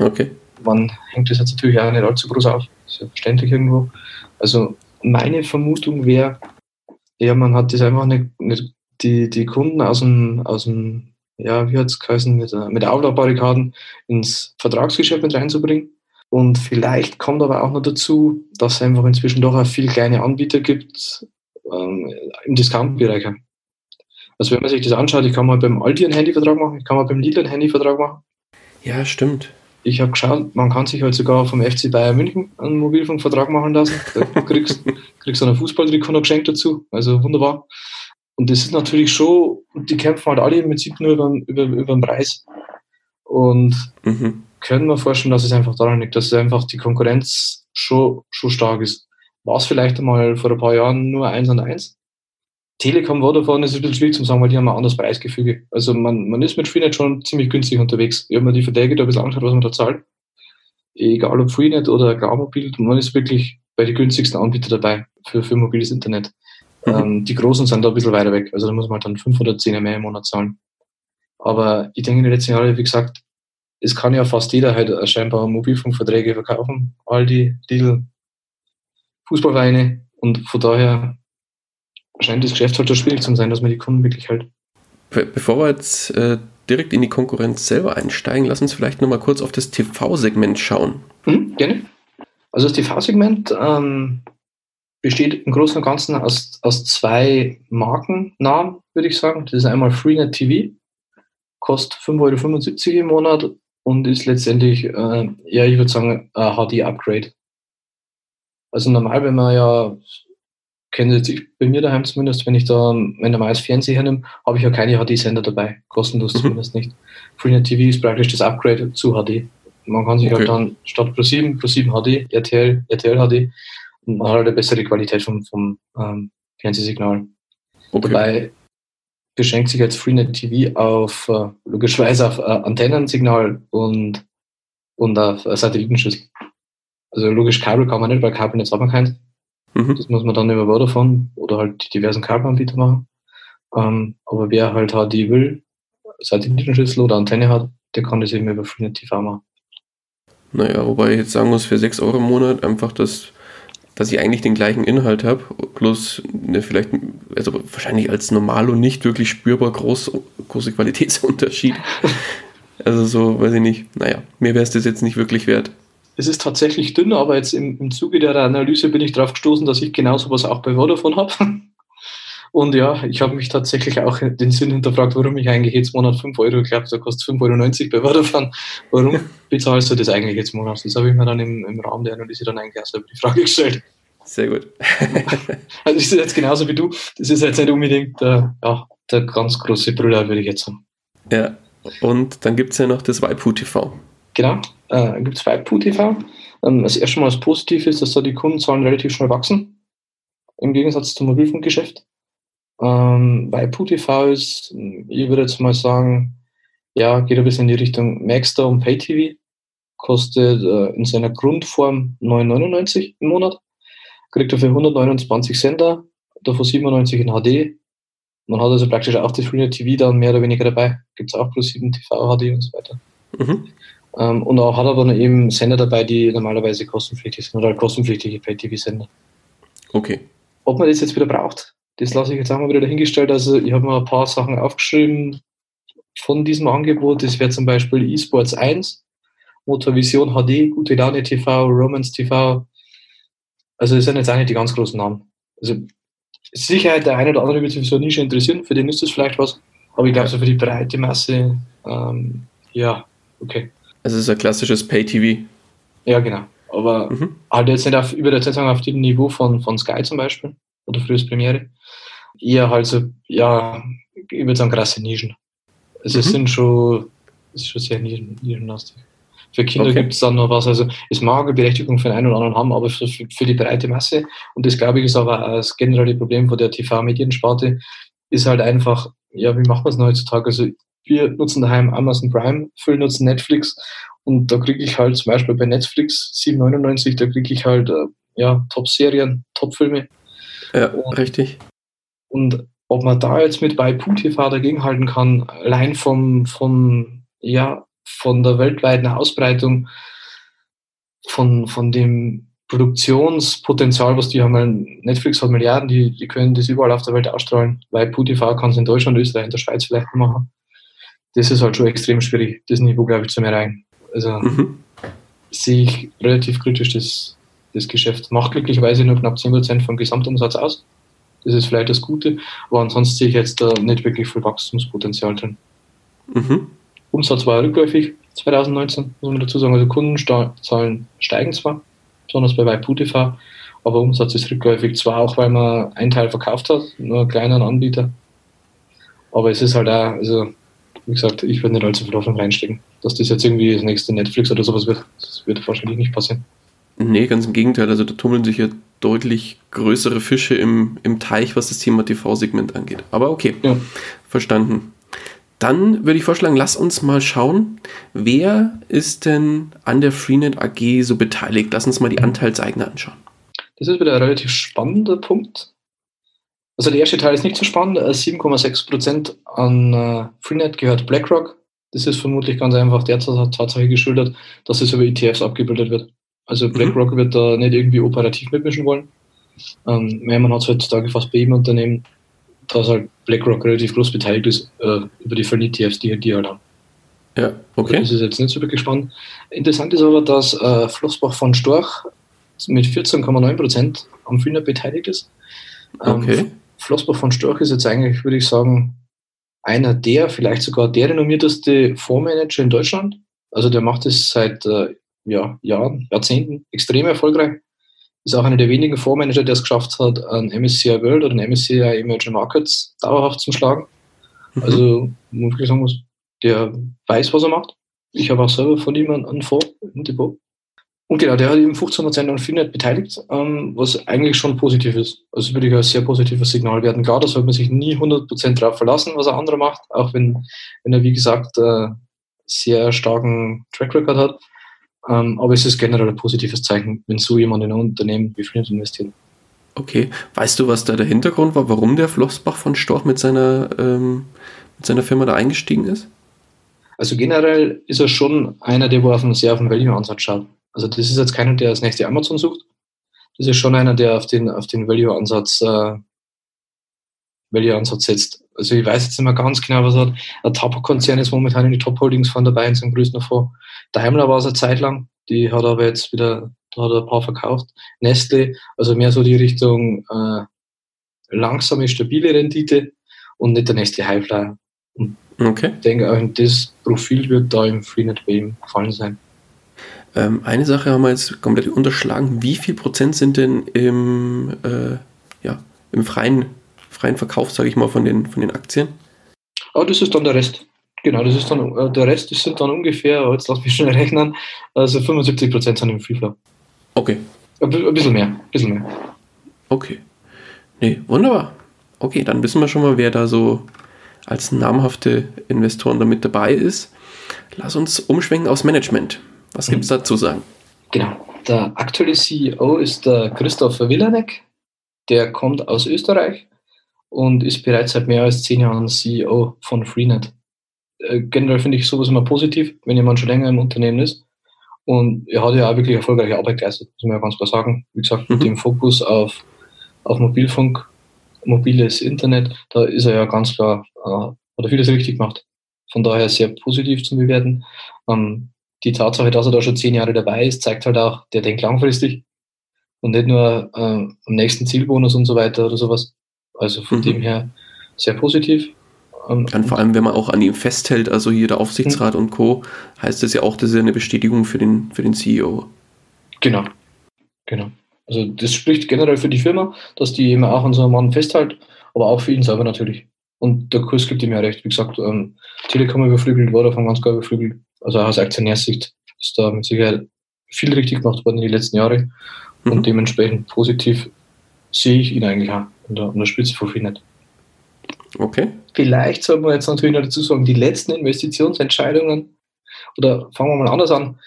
Okay. Man hängt das jetzt natürlich auch nicht allzu groß auf. Ist ja verständlich irgendwo. Also meine Vermutung wäre, ja, man hat das einfach nicht, nicht die, die Kunden aus dem, aus dem ja, wie hat es geheißen, mit, mit Auflaufbarrikaden ins Vertragsgeschäft mit reinzubringen. Und vielleicht kommt aber auch noch dazu, dass es einfach inzwischen doch auch viele kleine Anbieter gibt ähm, im Discount-Bereich. Also wenn man sich das anschaut, ich kann mal beim Aldi einen Handyvertrag machen, ich kann mal beim Lidl einen Handyvertrag machen. Ja, stimmt. Ich habe geschaut, man kann sich halt sogar vom FC Bayern München einen Mobilfunkvertrag machen lassen. Da kriegst, kriegst du einen Fußballtrikot noch geschenkt dazu. Also wunderbar. Und das ist natürlich schon, die kämpfen halt alle im Prinzip nur über, über, über den Preis. Und mhm. können wir vorstellen, dass es einfach daran liegt, dass einfach die Konkurrenz schon, schon stark ist. War es vielleicht einmal vor ein paar Jahren nur eins und eins? Telekom Vodafone ist ein bisschen schwierig zu sagen, weil die haben ein anderes Preisgefüge. Also man, man ist mit Freenet schon ziemlich günstig unterwegs. Ich habe mir die Verträge da ein bisschen angeschaut, was man da zahlt. Egal ob Freenet oder Klarmobil, man ist wirklich bei den günstigsten Anbietern dabei für, für mobiles Internet. Mhm. Ähm, die Großen sind da ein bisschen weiter weg. Also da muss man halt dann 510 mehr im Monat zahlen. Aber ich denke in den letzten Jahren, wie gesagt, es kann ja fast jeder halt scheinbar Mobilfunkverträge verkaufen. Aldi, Lidl, Fußballvereine. Und von daher scheint das Geschäft halt so schwierig zu sein, dass man die Kunden wirklich halt. Bevor wir jetzt äh, direkt in die Konkurrenz selber einsteigen, lass uns vielleicht nochmal kurz auf das TV-Segment schauen. Mhm, gerne. Also das TV-Segment ähm, besteht im Großen und Ganzen aus, aus zwei Markennamen, würde ich sagen. Das ist einmal Freenet TV, kostet 5,75 Euro im Monat und ist letztendlich, äh, ja, ich würde sagen, ein HD-Upgrade. Also normal, wenn man ja, kennt jetzt ich bei mir daheim zumindest, wenn ich da mein normales Fernseher nehme, habe ich ja keine HD-Sender dabei, kostenlos mhm. zumindest nicht. Freenet TV ist praktisch das Upgrade zu HD. Man kann sich halt okay. halt dann statt Pro 7, Pro 7 HD, RTL, RTL HD, man hat halt eine bessere Qualität vom, vom ähm, Fernsehsignal. Okay. Dabei beschränkt sich jetzt Freenet TV auf äh, logischerweise auf äh, Antennensignal und, und auf äh, Satellitenschüssel. Also logisch Kabel kann man nicht, weil Kabelnetz hat man keins. Mhm. Das muss man dann über Vodafone oder halt die diversen Kabelanbieter machen. Ähm, aber wer halt HD will, Satellitenschüssel oder Antenne hat, der kann das eben über Freenet TV machen. Naja, wobei ich jetzt sagen muss, für 6 Euro im Monat einfach das dass ich eigentlich den gleichen Inhalt habe, bloß ne, vielleicht, also wahrscheinlich als normal und nicht wirklich spürbar groß, große Qualitätsunterschied. also so, weiß ich nicht, naja, mir wäre es das jetzt nicht wirklich wert. Es ist tatsächlich dünn, aber jetzt im, im Zuge der Analyse bin ich darauf gestoßen, dass ich genau sowas auch bei Vodafone habe. Und ja, ich habe mich tatsächlich auch den Sinn hinterfragt, warum ich eigentlich jetzt Monat 5 Euro, ich glaube, da kostet 5,90 Euro bei Vodafone. Warum bezahlst du das eigentlich jetzt Monat? Das habe ich mir dann im, im Rahmen der Analyse dann eigentlich selber die Frage gestellt. Sehr gut. also ist jetzt genauso wie du. Das ist jetzt nicht unbedingt der, ja, der ganz große Brüller, würde ich jetzt sagen. Ja, und dann gibt es ja noch das Waipu TV. Genau, äh, gibt es Waipu TV. Ähm, das erste Mal das Positive ist, dass da die Kundenzahlen relativ schnell wachsen. Im Gegensatz zum Mobilfunkgeschäft. Ähm, bei PuTV ist, ich würde jetzt mal sagen, ja, geht ein bisschen in die Richtung Maxstar und PayTV. Kostet äh, in seiner Grundform 9,99 im Monat. Kriegt dafür 129 Sender, davon 97 in HD. Man hat also praktisch auch das Freenet TV dann mehr oder weniger dabei. Gibt es auch plus 7 TV, HD und so weiter. Mhm. Ähm, und auch hat aber eben Sender dabei, die normalerweise kostenpflichtig sind oder kostenpflichtige Pay-TV-Sender. Okay. Ob man das jetzt wieder braucht, das lasse ich jetzt auch mal wieder dahingestellt. Also ich habe mal ein paar Sachen aufgeschrieben von diesem Angebot. Das wäre zum Beispiel eSports 1, Motorvision HD, Gute Laune TV, Romance TV. Also das sind jetzt nicht die ganz großen Namen. Also Sicherheit, der eine oder andere wird sich für so eine Nische interessieren, für den ist das vielleicht was. Aber ich glaube, so für die breite Masse, ähm, ja, okay. Also es ist ein klassisches Pay-TV. Ja, genau. Aber mhm. halt jetzt nicht auf, über der Zeit auf dem Niveau von, von Sky zum Beispiel oder frühes Premiere eher halt so, ja, ich würde sagen, krasse Nischen. Also mhm. es sind schon, es ist schon sehr nischen, nischenlastig. Für Kinder okay. gibt es dann noch was, also es mag eine Berechtigung für den einen oder anderen haben, aber für, für die breite Masse, und das glaube ich ist aber das generelle Problem von der TV-Mediensparte, ist halt einfach, ja, wie macht man es heutzutage? Also wir nutzen daheim Amazon Prime, viele nutzen Netflix und da kriege ich halt zum Beispiel bei Netflix 7,99, da kriege ich halt äh, ja, Top-Serien, Top-Filme. Ja, und, richtig. Und ob man da jetzt mit bei TV dagegenhalten kann, allein vom, vom, ja, von der weltweiten Ausbreitung, von, von dem Produktionspotenzial, was die haben, Netflix hat Milliarden, die, die können das überall auf der Welt ausstrahlen, weil TV kann es in Deutschland, Österreich, in der Schweiz vielleicht machen. Das ist halt schon extrem schwierig, das Niveau, glaube ich, zu erreichen. Also mhm. sehe ich relativ kritisch das, das Geschäft. Macht glücklicherweise nur knapp 10% vom Gesamtumsatz aus. Das ist vielleicht das Gute, aber ansonsten sehe ich jetzt da nicht wirklich viel Wachstumspotenzial drin. Mhm. Umsatz war rückläufig 2019, muss man dazu sagen. Also Kundenzahlen steigen zwar, besonders bei WaiPuTV, aber Umsatz ist rückläufig. Zwar auch, weil man einen Teil verkauft hat, nur einen kleinen Anbieter. Aber es ist halt auch, also wie gesagt, ich würde nicht allzu viel Hoffnung reinstecken, dass das jetzt irgendwie das nächste Netflix oder sowas wird. Das wird wahrscheinlich nicht passieren. Nee, ganz im Gegenteil. Also da tummeln sich ja deutlich größere Fische im, im Teich, was das Thema TV-Segment angeht. Aber okay, ja. verstanden. Dann würde ich vorschlagen, lass uns mal schauen, wer ist denn an der Freenet AG so beteiligt? Lass uns mal die Anteilseigner anschauen. Das ist wieder ein relativ spannender Punkt. Also der erste Teil ist nicht so spannend. 7,6% äh, an äh, Freenet gehört BlackRock. Das ist vermutlich ganz einfach der Tatsache geschuldet, dass es über ETFs abgebildet wird. Also. BlackRock mhm. wird da nicht irgendwie operativ mitmischen wollen. Ähm, man hat es heutzutage fast bei jedem Unternehmen, dass halt BlackRock relativ groß beteiligt ist äh, über die vielen ETFs, die, die halt haben. Ja, okay. Das ist jetzt nicht so wirklich spannend. Interessant ist aber, dass äh, Flossbach von Storch mit 14,9% am Freenet beteiligt ist. Ähm, okay. Flossbach von Storch ist jetzt eigentlich, würde ich sagen, einer der, vielleicht sogar der renommierteste Fondsmanager in Deutschland. Also der macht es seit äh, ja, Jahren, Jahrzehnten extrem erfolgreich. Ist auch einer der wenigen Fondsmanager, der es geschafft hat, ein MSCI World oder ein MSCI Emerging Markets dauerhaft zu schlagen. Mhm. Also, muss ich sagen, der weiß, was er macht. Ich habe auch selber von ihm einen Fonds im Depot. Und genau, der hat eben 15% an Finet beteiligt, ähm, was eigentlich schon positiv ist. Also würde ich als sehr positives Signal werden. Klar, da sollte man sich nie 100% drauf verlassen, was er andere macht, auch wenn, wenn er, wie gesagt, äh, sehr starken Track Record hat. Ähm, aber es ist generell ein positives Zeichen, wenn so jemand in ein Unternehmen wie Finet investiert. Okay, weißt du, was da der Hintergrund war, warum der Flossbach von Storch mit seiner, ähm, mit seiner Firma da eingestiegen ist? Also generell ist er schon einer, der wo auf einen sehr auf den Value-Ansatz schaut. Also das ist jetzt keiner, der das nächste Amazon sucht. Das ist schon einer, der auf den, auf den Value-Ansatz äh, Value-Ansatz setzt. Also ich weiß jetzt nicht mehr ganz genau, was er hat. Ein Tabakkonzern ist momentan in die Top-Holdings von dabei in seinem größten Fonds. Daimler war es eine Zeit lang, die hat aber jetzt wieder, da hat er ein paar verkauft. Nestle, also mehr so die Richtung äh, langsame, stabile Rendite und nicht der nächste Highflyer. Okay. Ich denke, auch das Profil wird da im Freenet bei ihm gefallen sein. Ähm, eine Sache haben wir jetzt komplett unterschlagen. Wie viel Prozent sind denn im, äh, ja, im freien, freien Verkauf, sage ich mal, von den, von den Aktien? Oh, das ist dann der Rest. Genau, das ist dann, äh, der Rest sind dann ungefähr, jetzt lass mich schnell rechnen, also 75 Prozent sind im Free Flow. Okay. Ein, ein bisschen mehr, ein bisschen mehr. Okay. Nee, wunderbar. Okay, dann wissen wir schon mal, wer da so als namhafte Investoren damit dabei ist. Lass uns umschwenken aufs Management. Was gibt es da zu sagen? Genau. Der aktuelle CEO ist der Christopher Willanek. Der kommt aus Österreich und ist bereits seit mehr als zehn Jahren CEO von Freenet. Äh, generell finde ich sowas immer positiv, wenn jemand schon länger im Unternehmen ist. Und er hat ja auch wirklich erfolgreiche Arbeit geleistet, muss man ja ganz klar sagen. Wie gesagt, mit mhm. dem Fokus auf, auf Mobilfunk, mobiles Internet, da ist er ja ganz klar, äh, hat er vieles richtig gemacht. Von daher sehr positiv zu bewerten. Ähm, die Tatsache, dass er da schon zehn Jahre dabei ist, zeigt halt auch, der denkt langfristig und nicht nur äh, am nächsten Zielbonus und so weiter oder sowas. Also von mhm. dem her sehr positiv. Ähm, und vor allem, wenn man auch an ihm festhält, also hier der Aufsichtsrat mhm. und Co., heißt das ja auch, das ist eine Bestätigung für den, für den CEO. Genau, genau. Also das spricht generell für die Firma, dass die eben auch an so einem Mann festhält, aber auch für ihn selber natürlich. Und der Kurs gibt ihm ja recht. Wie gesagt, ähm, Telekom überflügelt, Vodafone ganz klar überflügelt. Also aus Aktionärsicht ist da mit Sicherheit viel richtig gemacht worden in den letzten Jahren. Mhm. Und dementsprechend positiv sehe ich ihn eigentlich auch an der, an der Spitze Finet. Okay. Vielleicht sollten wir jetzt natürlich noch dazu sagen, die letzten Investitionsentscheidungen, oder fangen wir mal anders an,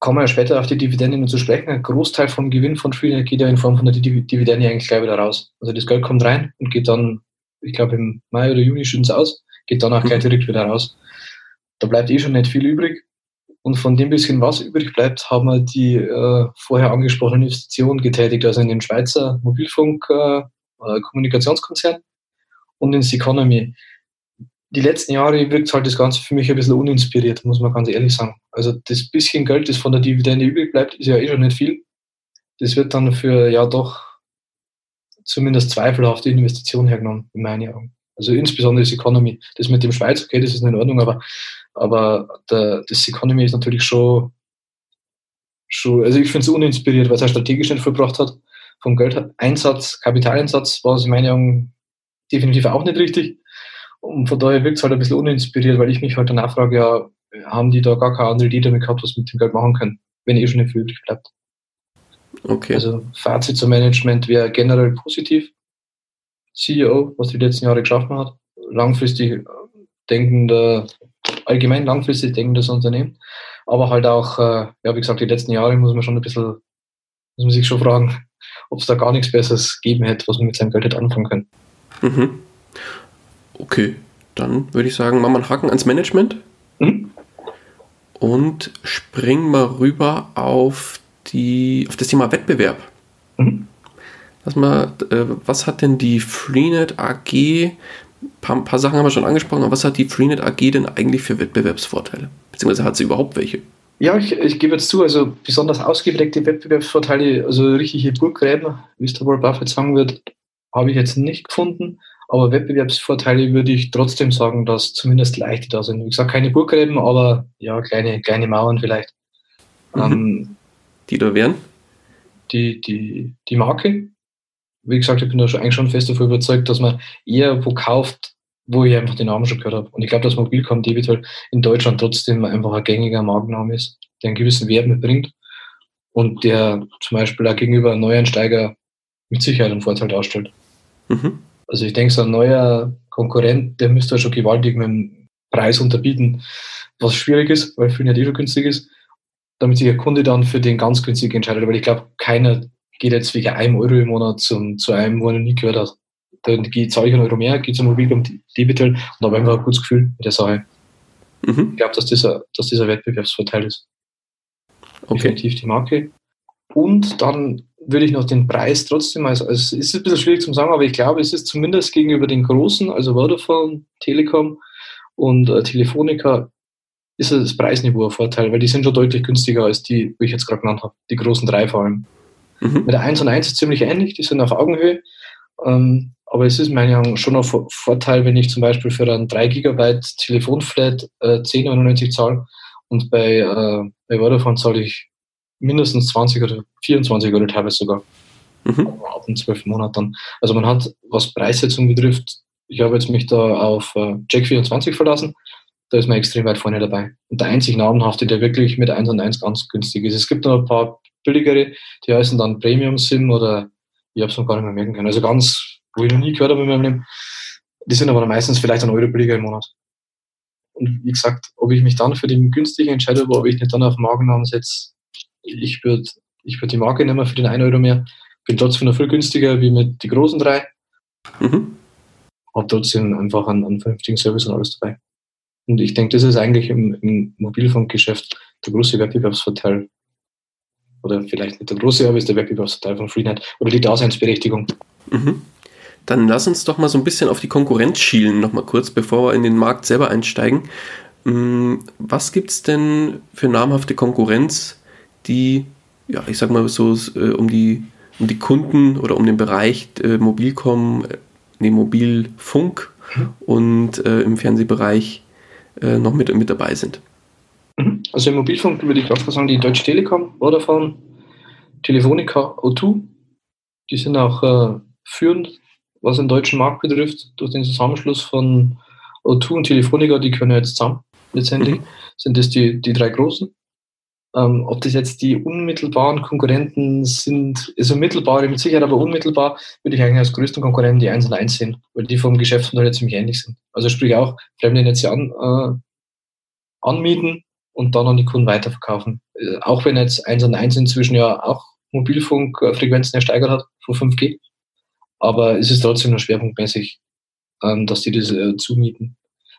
kommen wir ja später auf die Dividenden zu sprechen. Ein Großteil vom Gewinn von Freenet geht ja in Form von der Dividende eigentlich gleich wieder raus. Also das Geld kommt rein und geht dann, ich glaube im Mai oder Juni schön aus, geht dann auch gleich direkt wieder raus. Da bleibt eh schon nicht viel übrig. Und von dem bisschen, was übrig bleibt, haben wir die äh, vorher angesprochenen Investitionen getätigt, also in den Schweizer Mobilfunk-Kommunikationskonzern äh, und ins Economy. Die letzten Jahre wirkt halt das Ganze für mich ein bisschen uninspiriert, muss man ganz ehrlich sagen. Also das bisschen Geld, das von der Dividende übrig bleibt, ist ja eh schon nicht viel. Das wird dann für ja doch zumindest zweifelhafte Investitionen hergenommen, in meinen Augen. Also insbesondere das Economy. Das mit dem Schweiz, okay, das ist in Ordnung, aber aber der, das Economy ist natürlich schon, schon also ich finde es uninspiriert, weil es auch strategisch nicht vollbracht hat. Vom Geldeinsatz, Kapitaleinsatz war es in meiner Meinung definitiv auch nicht richtig. Und von daher wirkt es halt ein bisschen uninspiriert, weil ich mich halt danach frage, ja, haben die da gar keine andere Idee damit gehabt, was mit dem Geld machen können, wenn eh schon nicht viel übrig bleibt. Okay. Also Fazit zum Management wäre generell positiv. CEO, was die letzten Jahre geschaffen hat, langfristig denkender allgemein langfristig denkendes Unternehmen. Aber halt auch, äh, ja, wie gesagt, die letzten Jahre muss man schon ein bisschen, muss man sich schon fragen, ob es da gar nichts Besseres geben hätte, was man mit seinem Geld hätte anfangen können. Mhm. Okay, dann würde ich sagen, machen wir einen Haken ans Management mhm. und springen mal rüber auf, die, auf das Thema Wettbewerb. Mhm. Lass mal, äh, was hat denn die Freenet AG, ein paar, paar, Sachen haben wir schon angesprochen, aber was hat die Freenet AG denn eigentlich für Wettbewerbsvorteile? Beziehungsweise hat sie überhaupt welche? Ja, ich, ich gebe jetzt zu, also besonders ausgeprägte Wettbewerbsvorteile, also richtige Burggräben, wie es der Warren Buffett sagen wird, habe ich jetzt nicht gefunden. Aber Wettbewerbsvorteile würde ich trotzdem sagen, dass zumindest leichte da sind. Wie gesagt, keine Burggräben, aber ja, kleine, kleine Mauern vielleicht. Mhm. Ähm, die da wären? Die, die, die Marke. Wie gesagt, ich bin da schon, eigentlich schon fest davon überzeugt, dass man eher wo kauft, wo ich einfach den Namen schon gehört habe. Und ich glaube, dass Mobilcom Debitel in Deutschland trotzdem einfach ein gängiger Markenname ist, der einen gewissen Wert mitbringt und der zum Beispiel auch gegenüber Neueinsteiger mit Sicherheit einen Vorteil darstellt. Mhm. Also ich denke, so ein neuer Konkurrent, der müsste schon gewaltig mit dem Preis unterbieten, was schwierig ist, weil für ihn ja eh schon günstig ist, damit sich der Kunde dann für den ganz günstig entscheidet. Weil ich glaube, keiner geht jetzt wegen einem Euro im Monat zum, zu einem, wo er noch nie gehört hat. Dann zahle ich einen Euro mehr, gehe zum Mobilcom Debitel und habe einfach ein gutes Gefühl mit der Sache. Mhm. Ich glaube, dass dieser, dass dieser Wettbewerbsvorteil ist. Okay. Definitiv die Marke. Und dann würde ich noch den Preis trotzdem, also, also es ist ein bisschen schwierig zu sagen, aber ich glaube, es ist zumindest gegenüber den großen, also Vodafone, Telekom und äh, Telefonica, ist das Preisniveau ein Vorteil, weil die sind schon deutlich günstiger als die, wie ich jetzt gerade genannt habe, die großen drei vor allem. Mhm. Mit der 1 und 1 ist ziemlich ähnlich, die sind auf Augenhöhe, ähm, aber es ist meiner Meinung nach schon ein Vorteil, wenn ich zum Beispiel für einen 3 GB Telefonflat äh, 10,99 zahle und bei, äh, bei Vodafone zahle ich mindestens 20 oder 24 oder teilweise sogar. Mhm. Ab in zwölf Monaten. Also man hat, was Preissetzung betrifft, ich habe jetzt mich da auf äh, Jack24 verlassen, da ist man extrem weit vorne dabei. Und der einzig namenhafte, der wirklich mit 1 und 1 ganz günstig ist. Es gibt noch ein paar billigere, die heißen dann Premium Sim oder ich habe es noch gar nicht mehr merken können. Also ganz, wo ich noch nie gehört habe in meinem Leben. Die sind aber meistens vielleicht ein Euro billiger im Monat. Und wie gesagt, ob ich mich dann für den günstigen entscheide oder ob ich nicht dann auf Magennamen setze, ich würde ich würd die Marke nehmen für den 1 Euro mehr. Bin trotzdem noch viel günstiger wie mit den großen drei. Mhm. Hab trotzdem einfach einen, einen vernünftigen Service und alles dabei. Und ich denke, das ist eigentlich im, im Mobilfunkgeschäft der große Wettbewerbsvorteil. Oder vielleicht nicht der große, aber ist der Wettbewerbsvorteil von Freenet oder die Daseinsberechtigung. Mhm. Dann lass uns doch mal so ein bisschen auf die Konkurrenz schielen, noch mal kurz, bevor wir in den Markt selber einsteigen. Mm, was gibt es denn für namhafte Konkurrenz die, ja, ich sag mal so, äh, um die, um die Kunden oder um den Bereich äh, Mobilcom, äh, nee, Mobilfunk mhm. und äh, im Fernsehbereich äh, noch mit, mit dabei sind. Mhm. Also im Mobilfunk würde ich klar sagen, die Deutsche Telekom, Vodafone, Telefonica, O2, die sind auch führend, was den deutschen Markt betrifft, durch den Zusammenschluss von O2 und Telefonica, die können jetzt zusammen letztendlich, mhm. sind das die, die drei großen. Ähm, ob das jetzt die unmittelbaren Konkurrenten sind, also mittelbar mit Sicherheit, aber unmittelbar würde ich eigentlich als größten Konkurrenten die 1 und 1 sehen, weil die vom Geschäftsmodell ziemlich ähnlich sind. Also sprich auch fremde Netze an, äh, anmieten und dann an die Kunden weiterverkaufen. Äh, auch wenn jetzt 1 und 1 inzwischen ja auch Mobilfunkfrequenzen ersteigert hat von 5G, aber es ist trotzdem nur schwerpunktmäßig, ähm, dass die das äh, zumieten.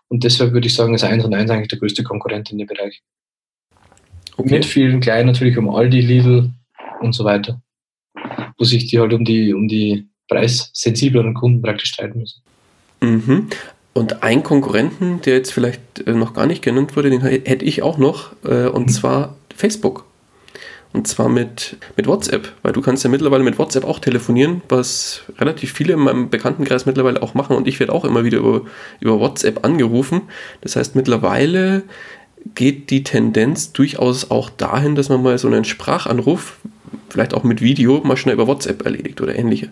Und deshalb würde ich sagen, ist 1 und 1 eigentlich der größte Konkurrent in dem Bereich. Okay. Mit vielen kleinen natürlich um Aldi, Lidl und so weiter. Wo sich die halt um die, um die preissensibleren Kunden praktisch streiten müssen. Mhm. Und einen Konkurrenten, der jetzt vielleicht äh, noch gar nicht genannt wurde, den hätte ich auch noch, äh, und mhm. zwar Facebook. Und zwar mit, mit WhatsApp, weil du kannst ja mittlerweile mit WhatsApp auch telefonieren, was relativ viele in meinem Bekanntenkreis mittlerweile auch machen und ich werde auch immer wieder über, über WhatsApp angerufen. Das heißt, mittlerweile geht die Tendenz durchaus auch dahin, dass man mal so einen Sprachanruf, vielleicht auch mit Video, mal schnell über WhatsApp erledigt oder ähnliche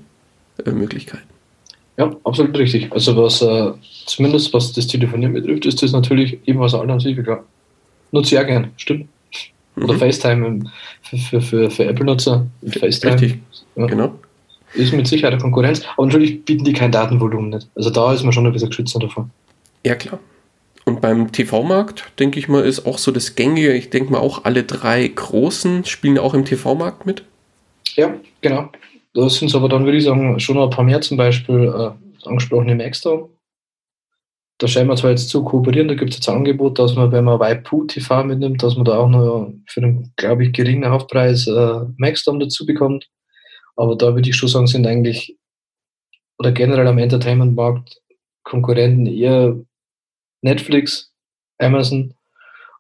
äh, Möglichkeiten. Ja, absolut richtig. Also was äh, zumindest was das Telefonieren betrifft, ist das natürlich eben was Alternatives, klar. Nutze ich auch gern, stimmt. Oder mhm. FaceTime für, für, für, für Apple-Nutzer. FaceTime. Richtig, ja. genau. Ist mit Sicherheit eine Konkurrenz, aber natürlich bieten die kein Datenvolumen nicht. Also da ist man schon ein bisschen geschützt davon. Ja, klar. Und beim TV-Markt, denke ich mal, ist auch so das Gängige. Ich denke mal, auch alle drei Großen spielen auch im TV-Markt mit. Ja, genau. Da sind es aber dann, würde ich sagen, schon ein paar mehr zum Beispiel. Äh, das angesprochene Maxdome. Da scheinen wir zwar jetzt zu kooperieren, da gibt es jetzt ein Angebot, dass man, wenn man Waipu TV mitnimmt, dass man da auch noch für einen, glaube ich, geringen Aufpreis äh, Maxdome dazu bekommt. Aber da würde ich schon sagen, sind eigentlich, oder generell am Entertainment-Markt Konkurrenten eher Netflix, Amazon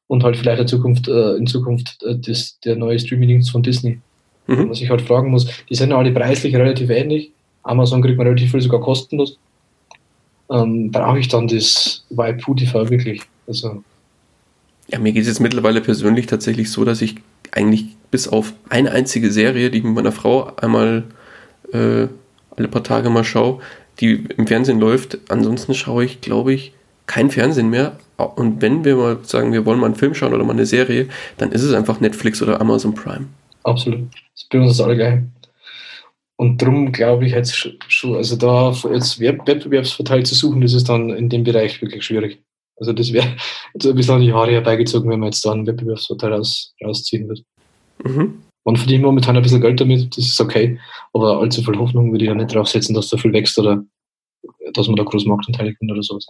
und halt vielleicht in Zukunft, äh, in Zukunft äh, das, der neue Streaming-Dienst von Disney. Mhm. Was ich halt fragen muss, die sind ja alle preislich relativ ähnlich. Amazon kriegt man relativ viel sogar kostenlos. Ähm, brauche ich dann das Waipu TV wirklich? Also, ja, mir geht es jetzt mittlerweile persönlich tatsächlich so, dass ich eigentlich bis auf eine einzige Serie, die ich mit meiner Frau einmal äh, alle paar Tage mal schaue, die im Fernsehen läuft. Ansonsten schaue ich, glaube ich, kein Fernsehen mehr. Und wenn wir mal sagen, wir wollen mal einen Film schauen oder mal eine Serie, dann ist es einfach Netflix oder Amazon Prime. Absolut. Das ist bei uns alle gleich. Und darum glaube ich jetzt schon, also da jetzt Wettbewerbsvorteil zu suchen, das ist dann in dem Bereich wirklich schwierig. Also das wäre jetzt ein bisschen an die Haare herbeigezogen, wenn man jetzt da einen Wettbewerbsvorteil raus, rausziehen wird. Mhm. Man verdient momentan ein bisschen Geld damit, das ist okay, aber allzu viel Hoffnung würde ich ja nicht drauf setzen, dass da viel wächst oder dass man da groß Marktanteile kriegt oder sowas.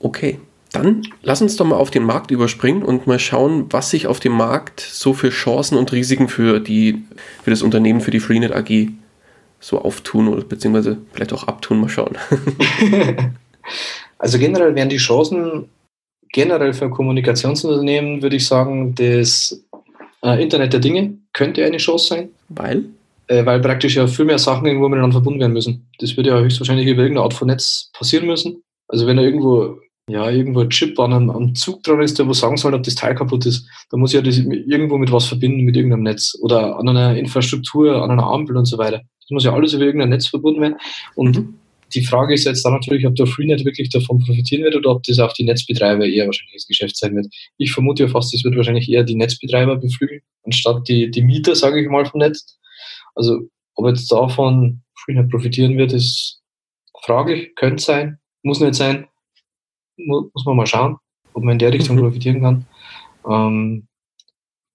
Okay, dann lass uns doch mal auf den Markt überspringen und mal schauen, was sich auf dem Markt so für Chancen und Risiken für, die, für das Unternehmen, für die Freenet AG so auftun oder beziehungsweise vielleicht auch abtun. Mal schauen. also generell wären die Chancen generell für Kommunikationsunternehmen, würde ich sagen, das äh, Internet der Dinge könnte eine Chance sein. Weil? Äh, weil praktisch ja viel mehr Sachen irgendwo miteinander verbunden werden müssen. Das würde ja höchstwahrscheinlich über irgendeine Art von Netz passieren müssen. Also wenn da irgendwo ja, irgendwo ein Chip an einem, am Zug dran ist, der wo sagen soll, ob das Teil kaputt ist, dann muss ich ja das irgendwo mit was verbinden, mit irgendeinem Netz oder an einer Infrastruktur, an einer Ampel und so weiter. Das muss ja alles über irgendein Netz verbunden werden. Und mhm. die Frage ist jetzt dann natürlich, ob der Freenet wirklich davon profitieren wird oder ob das auf die Netzbetreiber eher wahrscheinlich das Geschäft sein wird. Ich vermute ja fast, das wird wahrscheinlich eher die Netzbetreiber beflügeln, anstatt die, die Mieter, sage ich mal, vom Netz. Also, ob jetzt davon Freenet profitieren wird, ist fraglich, könnte sein, muss nicht sein muss man mal schauen, ob man in der Richtung mhm. profitieren kann. Ähm,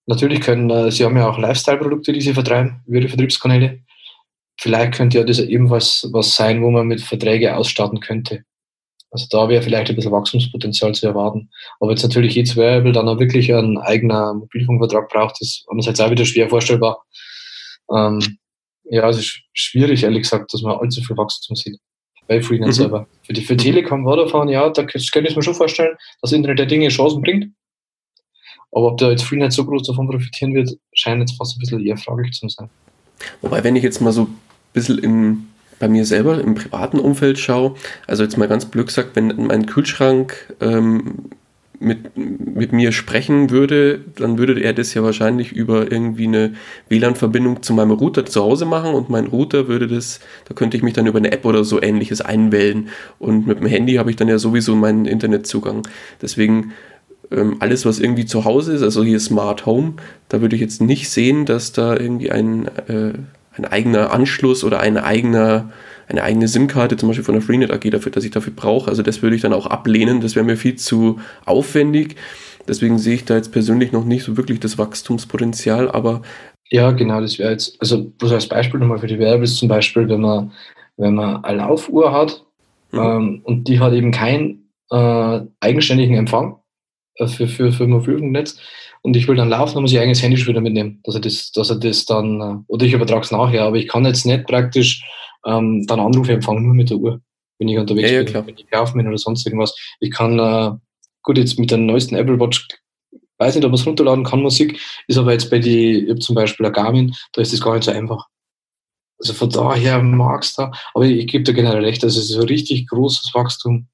natürlich können, äh, sie haben ja auch Lifestyle-Produkte, die sie vertreiben über ihre Vertriebskanäle. Vielleicht könnte ja das ebenfalls was sein, wo man mit Verträge ausstatten könnte. Also da wäre vielleicht ein bisschen Wachstumspotenzial zu erwarten. Aber jetzt natürlich jedes Variable dann auch wirklich ein eigener Mobilfunkvertrag braucht, ist andererseits auch wieder schwer vorstellbar. Ähm, ja, es ist schwierig, ehrlich gesagt, dass man allzu viel Wachstum sieht bei Freenet mhm. selber. Für, die, für Telekom, Vodafone, ja, da kann ich mir schon vorstellen, dass Internet der Dinge Chancen bringt. Aber ob da jetzt Freenet so groß davon profitieren wird, scheint jetzt fast ein bisschen eher fraglich zu sein. Wobei, wenn ich jetzt mal so ein bisschen in, bei mir selber im privaten Umfeld schaue, also jetzt mal ganz blöd gesagt, wenn mein Kühlschrank ähm, mit, mit mir sprechen würde, dann würde er das ja wahrscheinlich über irgendwie eine WLAN-Verbindung zu meinem Router zu Hause machen und mein Router würde das, da könnte ich mich dann über eine App oder so ähnliches einwählen und mit dem Handy habe ich dann ja sowieso meinen Internetzugang. Deswegen ähm, alles, was irgendwie zu Hause ist, also hier Smart Home, da würde ich jetzt nicht sehen, dass da irgendwie ein, äh, ein eigener Anschluss oder ein eigener eine eigene SIM-Karte zum Beispiel von der Freenet AG dafür, dass ich dafür brauche. Also das würde ich dann auch ablehnen. Das wäre mir viel zu aufwendig. Deswegen sehe ich da jetzt persönlich noch nicht so wirklich das Wachstumspotenzial, aber ja, genau, das wäre jetzt, also bloß als Beispiel nochmal für die Werbe ist zum Beispiel, wenn man, wenn man eine Laufuhr hat mhm. ähm, und die hat eben keinen äh, eigenständigen Empfang äh, für, für, für Mobilfunknetz und ich will dann laufen, dann muss ich eigenes Handy schon wieder mitnehmen, dass er das, dass er das dann, äh, oder ich übertrage es nachher, aber ich kann jetzt nicht praktisch ähm, dann Anrufe empfangen nur mit der Uhr, wenn ich unterwegs ja, ja, bin, wenn ich laufen bin oder sonst irgendwas. Ich kann, äh, gut, jetzt mit der neuesten Apple Watch, weiß nicht, ob man es runterladen kann, Musik, ist aber jetzt bei die, ich habe zum Beispiel ein Garmin, da ist das gar nicht so einfach. Also von daher magst du, aber ich, ich gebe dir generell recht, das ist so richtig großes Wachstum.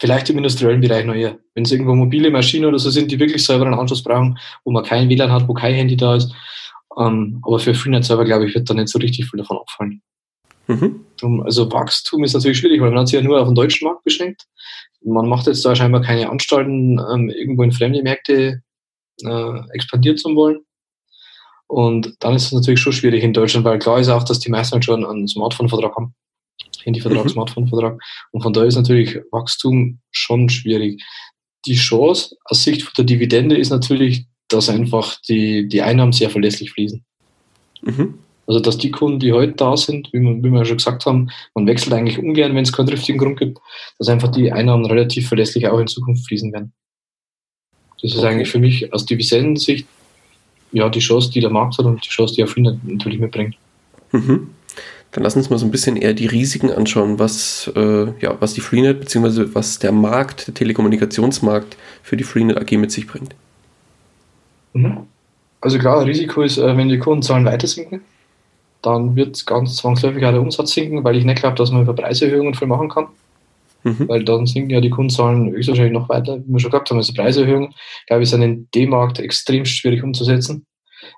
Vielleicht im industriellen Bereich noch eher. Wenn es irgendwo mobile Maschinen oder so sind, die wirklich selber einen Anschluss brauchen, wo man kein WLAN hat, wo kein Handy da ist. Ähm, aber für Freenet selber, glaube ich, wird da nicht so richtig viel davon abfallen. Mhm. Also Wachstum ist natürlich schwierig, weil man hat sich ja nur auf den deutschen Markt beschränkt. Man macht jetzt da scheinbar keine Anstalten, ähm, irgendwo in fremde Märkte äh, expandiert zu wollen. Und dann ist es natürlich schon schwierig in Deutschland, weil klar ist auch, dass die meisten halt schon einen Smartphone-Vertrag haben. Handyvertrag, mhm. Smartphone-Vertrag. Und von daher ist natürlich Wachstum schon schwierig. Die Chance aus Sicht von der Dividende ist natürlich, dass einfach die, die Einnahmen sehr verlässlich fließen. Mhm. Also dass die Kunden, die heute da sind, wie wir, wie wir schon gesagt haben, man wechselt eigentlich ungern, wenn es keinen triftigen Grund gibt, dass einfach die Einnahmen relativ verlässlich auch in Zukunft fließen werden. Das ist eigentlich für mich aus Dividendensicht ja die Chance, die der Markt hat und die Chance, die er natürlich mitbringt. Mhm. Dann lass uns mal so ein bisschen eher die Risiken anschauen, was, äh, ja, was die Freenet bzw. was der Markt, der Telekommunikationsmarkt für die Freenet AG mit sich bringt. Mhm. Also klar, Risiko ist, äh, wenn die Kundenzahlen weiter sinken, dann wird ganz zwangsläufig auch der Umsatz sinken, weil ich nicht glaube, dass man über Preiserhöhungen viel machen kann. Mhm. Weil dann sinken ja die Kundenzahlen höchstwahrscheinlich noch weiter, wie wir schon gehabt haben. Also Preiserhöhungen, glaube ich, sind in dem Markt extrem schwierig umzusetzen,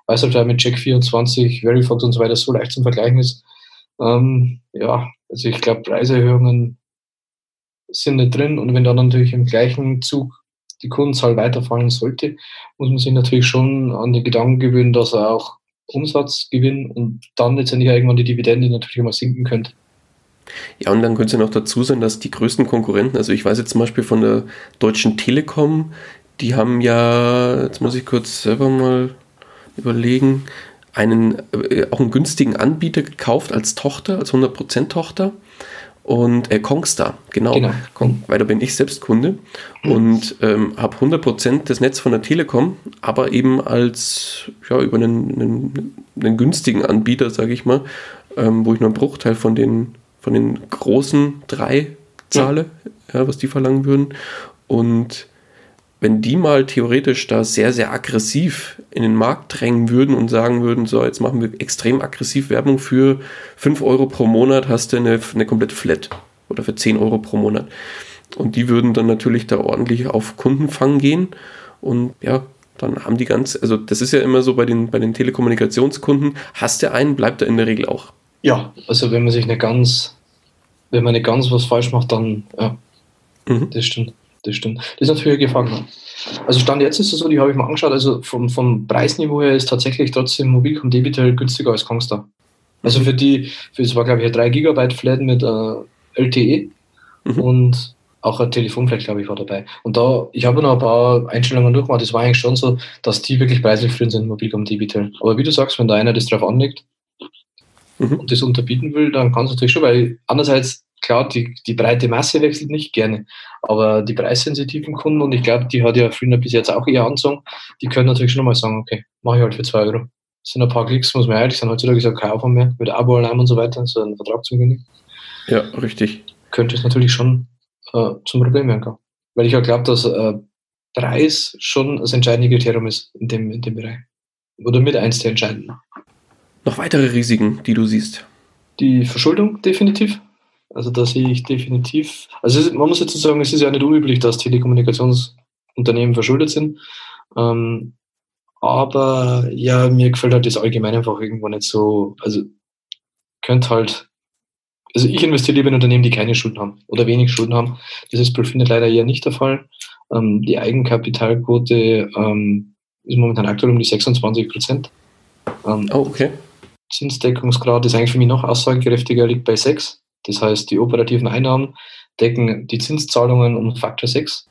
weil es halt mit Check 24, Verifox und so weiter so leicht zum Vergleichen ist. Ähm, ja, also ich glaube, Preiserhöhungen sind nicht drin und wenn dann natürlich im gleichen Zug die Kundenzahl weiterfallen sollte, muss man sich natürlich schon an den Gedanken gewöhnen, dass er auch Umsatzgewinn und dann letztendlich irgendwann die Dividende natürlich immer sinken könnte. Ja, und dann könnte es ja noch dazu sein, dass die größten Konkurrenten, also ich weiß jetzt zum Beispiel von der Deutschen Telekom, die haben ja, jetzt muss ich kurz selber mal überlegen, einen, äh, auch einen günstigen Anbieter gekauft als Tochter, als 100% Tochter. Und äh, Kongstar, genau, genau. Kong, weil da bin ich selbst Kunde und ähm, habe 100% das Netz von der Telekom, aber eben als, ja, über einen, einen, einen günstigen Anbieter, sage ich mal, ähm, wo ich nur einen Bruchteil von den, von den großen drei zahle, ja. ja was die verlangen würden. Und wenn die mal theoretisch da sehr, sehr aggressiv in den Markt drängen würden und sagen würden, so, jetzt machen wir extrem aggressiv Werbung für 5 Euro pro Monat, hast du eine, eine komplette Flat oder für 10 Euro pro Monat. Und die würden dann natürlich da ordentlich auf Kundenfang gehen und ja, dann haben die ganz, also das ist ja immer so bei den, bei den Telekommunikationskunden, hast du einen, bleibt er in der Regel auch. Ja, also wenn man sich nicht ganz, wenn man nicht ganz was falsch macht, dann ja, mhm. das stimmt das stimmt. Das ist natürlich eine Gefahr. Also Stand jetzt ist es so, die habe ich mal angeschaut, also vom, vom Preisniveau her ist tatsächlich trotzdem Mobilcom Debitel günstiger als Kongstar. Also für die, für es war glaube ich ein 3 GB Flat mit äh, LTE mhm. und auch ein Telefonflat, glaube ich, war dabei. Und da, ich habe noch ein paar Einstellungen durchgemacht, das war eigentlich schon so, dass die wirklich preislich drin sind, Mobilcom Debitel. Aber wie du sagst, wenn da einer das drauf anlegt mhm. und das unterbieten will, dann kann es natürlich schon, weil andererseits klar, die, die breite Masse wechselt nicht gerne, aber die preissensitiven Kunden, und ich glaube, die hat ja Freenet bis jetzt auch eher anzogen, die können natürlich schon mal sagen, okay, mache ich halt für 2 Euro. Das sind ein paar Klicks, muss man ehrlich sein, heutzutage ist ja kein Aufwand mehr, mit Abo-Alarm und so weiter, so einen Vertrag zu kündigen. Ja, richtig. Könnte es natürlich schon äh, zum Problem werden. Weil ich ja glaube, dass äh, Preis schon das entscheidende Kriterium ist in dem, in dem Bereich. Oder mit eins der entscheidenden. Noch weitere Risiken, die du siehst? Die Verschuldung definitiv. Also da sehe ich definitiv, also man muss jetzt sagen, es ist ja nicht unüblich, dass Telekommunikationsunternehmen verschuldet sind. Ähm, aber ja, mir gefällt halt das allgemein einfach irgendwo nicht so, also könnte halt, also ich investiere lieber in Unternehmen, die keine Schulden haben oder wenig Schulden haben. Das ist bei Findet leider eher nicht der Fall. Ähm, die Eigenkapitalquote ähm, ist momentan aktuell um die 26 Prozent. Ähm, oh, okay. Zinsdeckungsgrad ist eigentlich für mich noch aussagekräftiger, liegt bei 6. Das heißt, die operativen Einnahmen decken die Zinszahlungen um Faktor 6.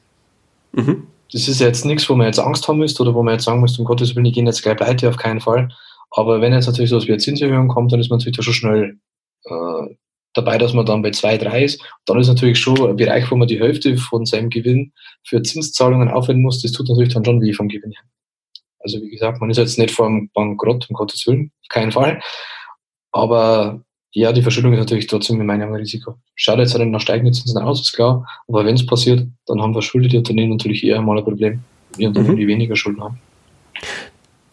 Mhm. Das ist jetzt nichts, wo man jetzt Angst haben müsste oder wo man jetzt sagen müsste, um Gottes Willen, die gehen jetzt gleich pleite, auf keinen Fall. Aber wenn jetzt natürlich so etwas wie eine Zinserhöhung kommt, dann ist man natürlich da schon schnell äh, dabei, dass man dann bei 2, 3 ist. Dann ist natürlich schon ein Bereich, wo man die Hälfte von seinem Gewinn für Zinszahlungen aufwenden muss. Das tut natürlich dann schon weh vom Gewinn her. Also wie gesagt, man ist jetzt nicht vor einem Bankrott, um Gottes Willen, auf keinen Fall. Aber ja, die Verschuldung ist natürlich trotzdem in meinem Risiko. Schaut jetzt halt nach steigenden Zinsen aus, ist klar. Aber wenn es passiert, dann haben verschuldete Unternehmen natürlich eher mal ein Problem. Die Unternehmen, mhm. die weniger Schulden haben.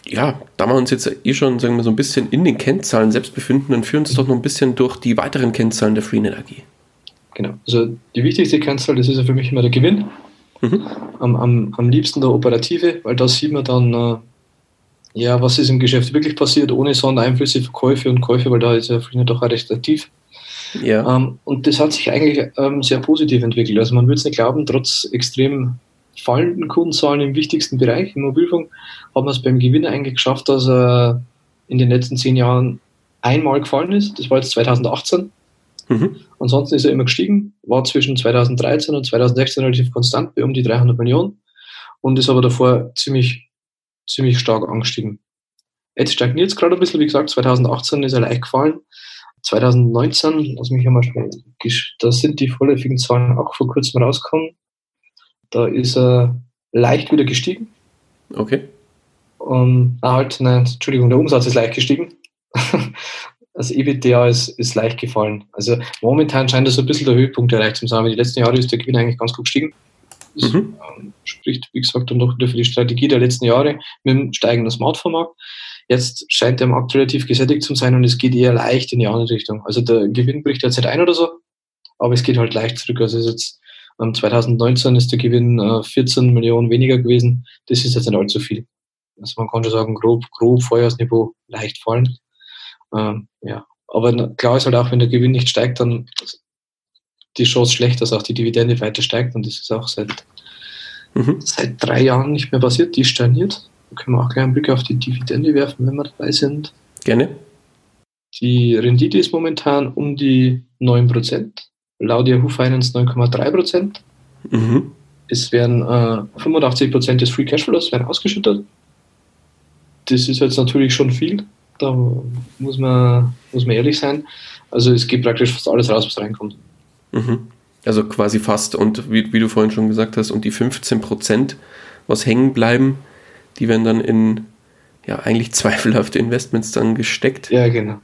Ja, da wir uns jetzt eh schon sagen wir, so ein bisschen in den Kennzahlen selbst befinden, dann führen uns doch noch ein bisschen durch die weiteren Kennzahlen der Free Energie. Genau. Also die wichtigste Kennzahl, das ist ja für mich immer der Gewinn. Mhm. Am, am, am liebsten der operative, weil da sieht man dann, äh, ja, was ist im Geschäft wirklich passiert, ohne Sondereinflüsse für Käufe und Käufe, weil da ist ja Freenet doch recht aktiv. Ja. Ähm, und das hat sich eigentlich ähm, sehr positiv entwickelt. Also man würde es nicht glauben, trotz extrem fallenden Kundenzahlen im wichtigsten Bereich, im Mobilfunk, hat man es beim Gewinner eigentlich geschafft, dass er in den letzten zehn Jahren einmal gefallen ist. Das war jetzt 2018. Mhm. Ansonsten ist er immer gestiegen, war zwischen 2013 und 2016 relativ konstant bei um die 300 Millionen und ist aber davor ziemlich ziemlich stark angestiegen. Jetzt stagniert es gerade ein bisschen, wie gesagt, 2018 ist er leicht gefallen. 2019, lass mich einmal schnell, da sind die vorläufigen Zahlen auch vor kurzem rausgekommen. Da ist er leicht wieder gestiegen. Okay. Um, ah, halt, nein, Entschuldigung, der Umsatz ist leicht gestiegen. das EBITDA ist, ist leicht gefallen. Also momentan scheint das ein bisschen der Höhepunkt erreicht zu sein. Die letzten Jahre ist der Gewinn eigentlich ganz gut gestiegen. Das mhm. Ähm, spricht, wie gesagt, dann doch wieder für die Strategie der letzten Jahre mit dem steigenden Smartphone-Markt. Jetzt scheint der Markt relativ gesättigt zu sein und es geht eher leicht in die andere Richtung. Also der Gewinn bricht nicht ein oder so, aber es geht halt leicht zurück. Also jetzt 2019 ist der Gewinn 14 äh, Millionen weniger gewesen. Das ist jetzt nicht allzu viel. Also man kann schon sagen, grob, grob Vorjahresniveau leicht fallen. Ähm, ja. Aber klar ist halt auch, wenn der Gewinn nicht steigt, dann die Chance schlecht, dass auch die Dividende weiter steigt. Und das ist auch seit, mhm. seit drei Jahren nicht mehr passiert. Die ist stagniert. Da können wir auch gleich einen Blick auf die Dividende werfen, wenn wir dabei sind. Gerne. Die Rendite ist momentan um die 9%. Laut Yahoo Finance 9,3%. Mhm. Es werden äh, 85% des Free Cashflows werden ausgeschüttet. Das ist jetzt natürlich schon viel. Da muss man, muss man ehrlich sein. Also es geht praktisch fast alles raus, was reinkommt. Mhm. Also quasi fast. Und wie, wie, du vorhin schon gesagt hast, und die 15% was hängen bleiben, die werden dann in ja eigentlich zweifelhafte Investments dann gesteckt. Ja, genau.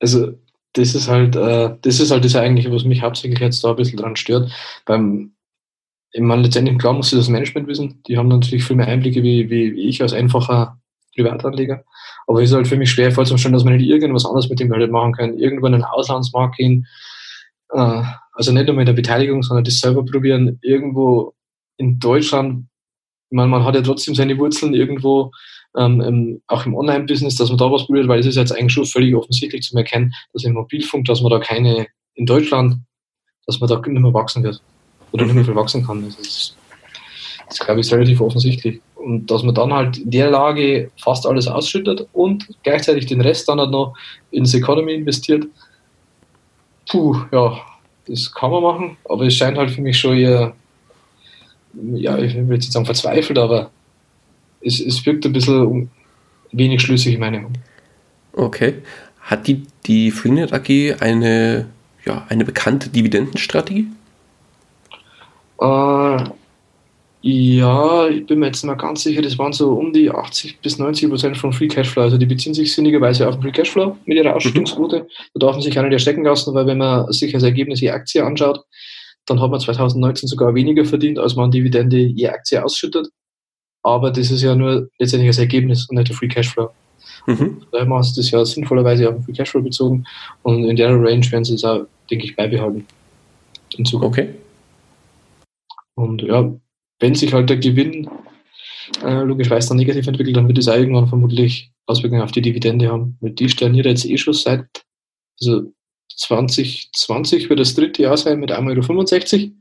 Also das ist halt, äh, das ist halt das eigentliche, was mich hauptsächlich jetzt da ein bisschen dran stört. Beim, ich meine, letztendlich, klar muss das Management wissen. Die haben natürlich viel mehr Einblicke wie, wie, wie ich als einfacher Privatanleger. Aber es ist halt für mich schwer vorzustellen, dass man nicht irgendwas anderes mit dem Geld machen kann. Irgendwo in einen Auslandsmarkt gehen, äh, also nicht nur mit der Beteiligung, sondern das selber probieren, irgendwo in Deutschland, ich meine, man hat ja trotzdem seine Wurzeln irgendwo, ähm, auch im Online-Business, dass man da was probiert, weil es ist jetzt eigentlich schon völlig offensichtlich zu erkennen, dass im Mobilfunk, dass man da keine, in Deutschland, dass man da nicht mehr wachsen wird oder nicht mehr viel wachsen kann. Das ist, das glaube ich, ist relativ offensichtlich. Und dass man dann halt in der Lage fast alles ausschüttet und gleichzeitig den Rest dann halt noch ins Economy investiert, puh, ja, das kann man machen, aber es scheint halt für mich schon eher, ja, ich will jetzt nicht sagen verzweifelt, aber es, es wirkt ein bisschen wenig schlüssig in meiner Meinung. Okay. Hat die, die Freenet AG eine, ja, eine bekannte Dividendenstrategie? Äh, ja, ich bin mir jetzt mal ganz sicher, das waren so um die 80 bis 90 Prozent von Free Cashflow. Also die beziehen sich sinnigerweise auf den Free Cashflow mit ihrer Ausschüttungsquote. Mhm. Da darf man sich keine der stecken lassen, weil wenn man sich als Ergebnis je Aktie anschaut, dann hat man 2019 sogar weniger verdient, als man Dividende je Aktie ausschüttet. Aber das ist ja nur letztendlich das Ergebnis und nicht der Free Cashflow. Mhm. Daher hast du das ja sinnvollerweise auf den Free Cashflow bezogen und in der Range werden sie es auch, denke ich, beibehalten. In Zukunft. Okay. Und ja, wenn sich halt der Gewinn äh, logischerweise dann negativ entwickelt, dann wird es auch irgendwann vermutlich Auswirkungen auf die Dividende haben. Weil die stagniert jetzt eh schon seit, also 2020 wird das dritte Jahr sein mit 1,65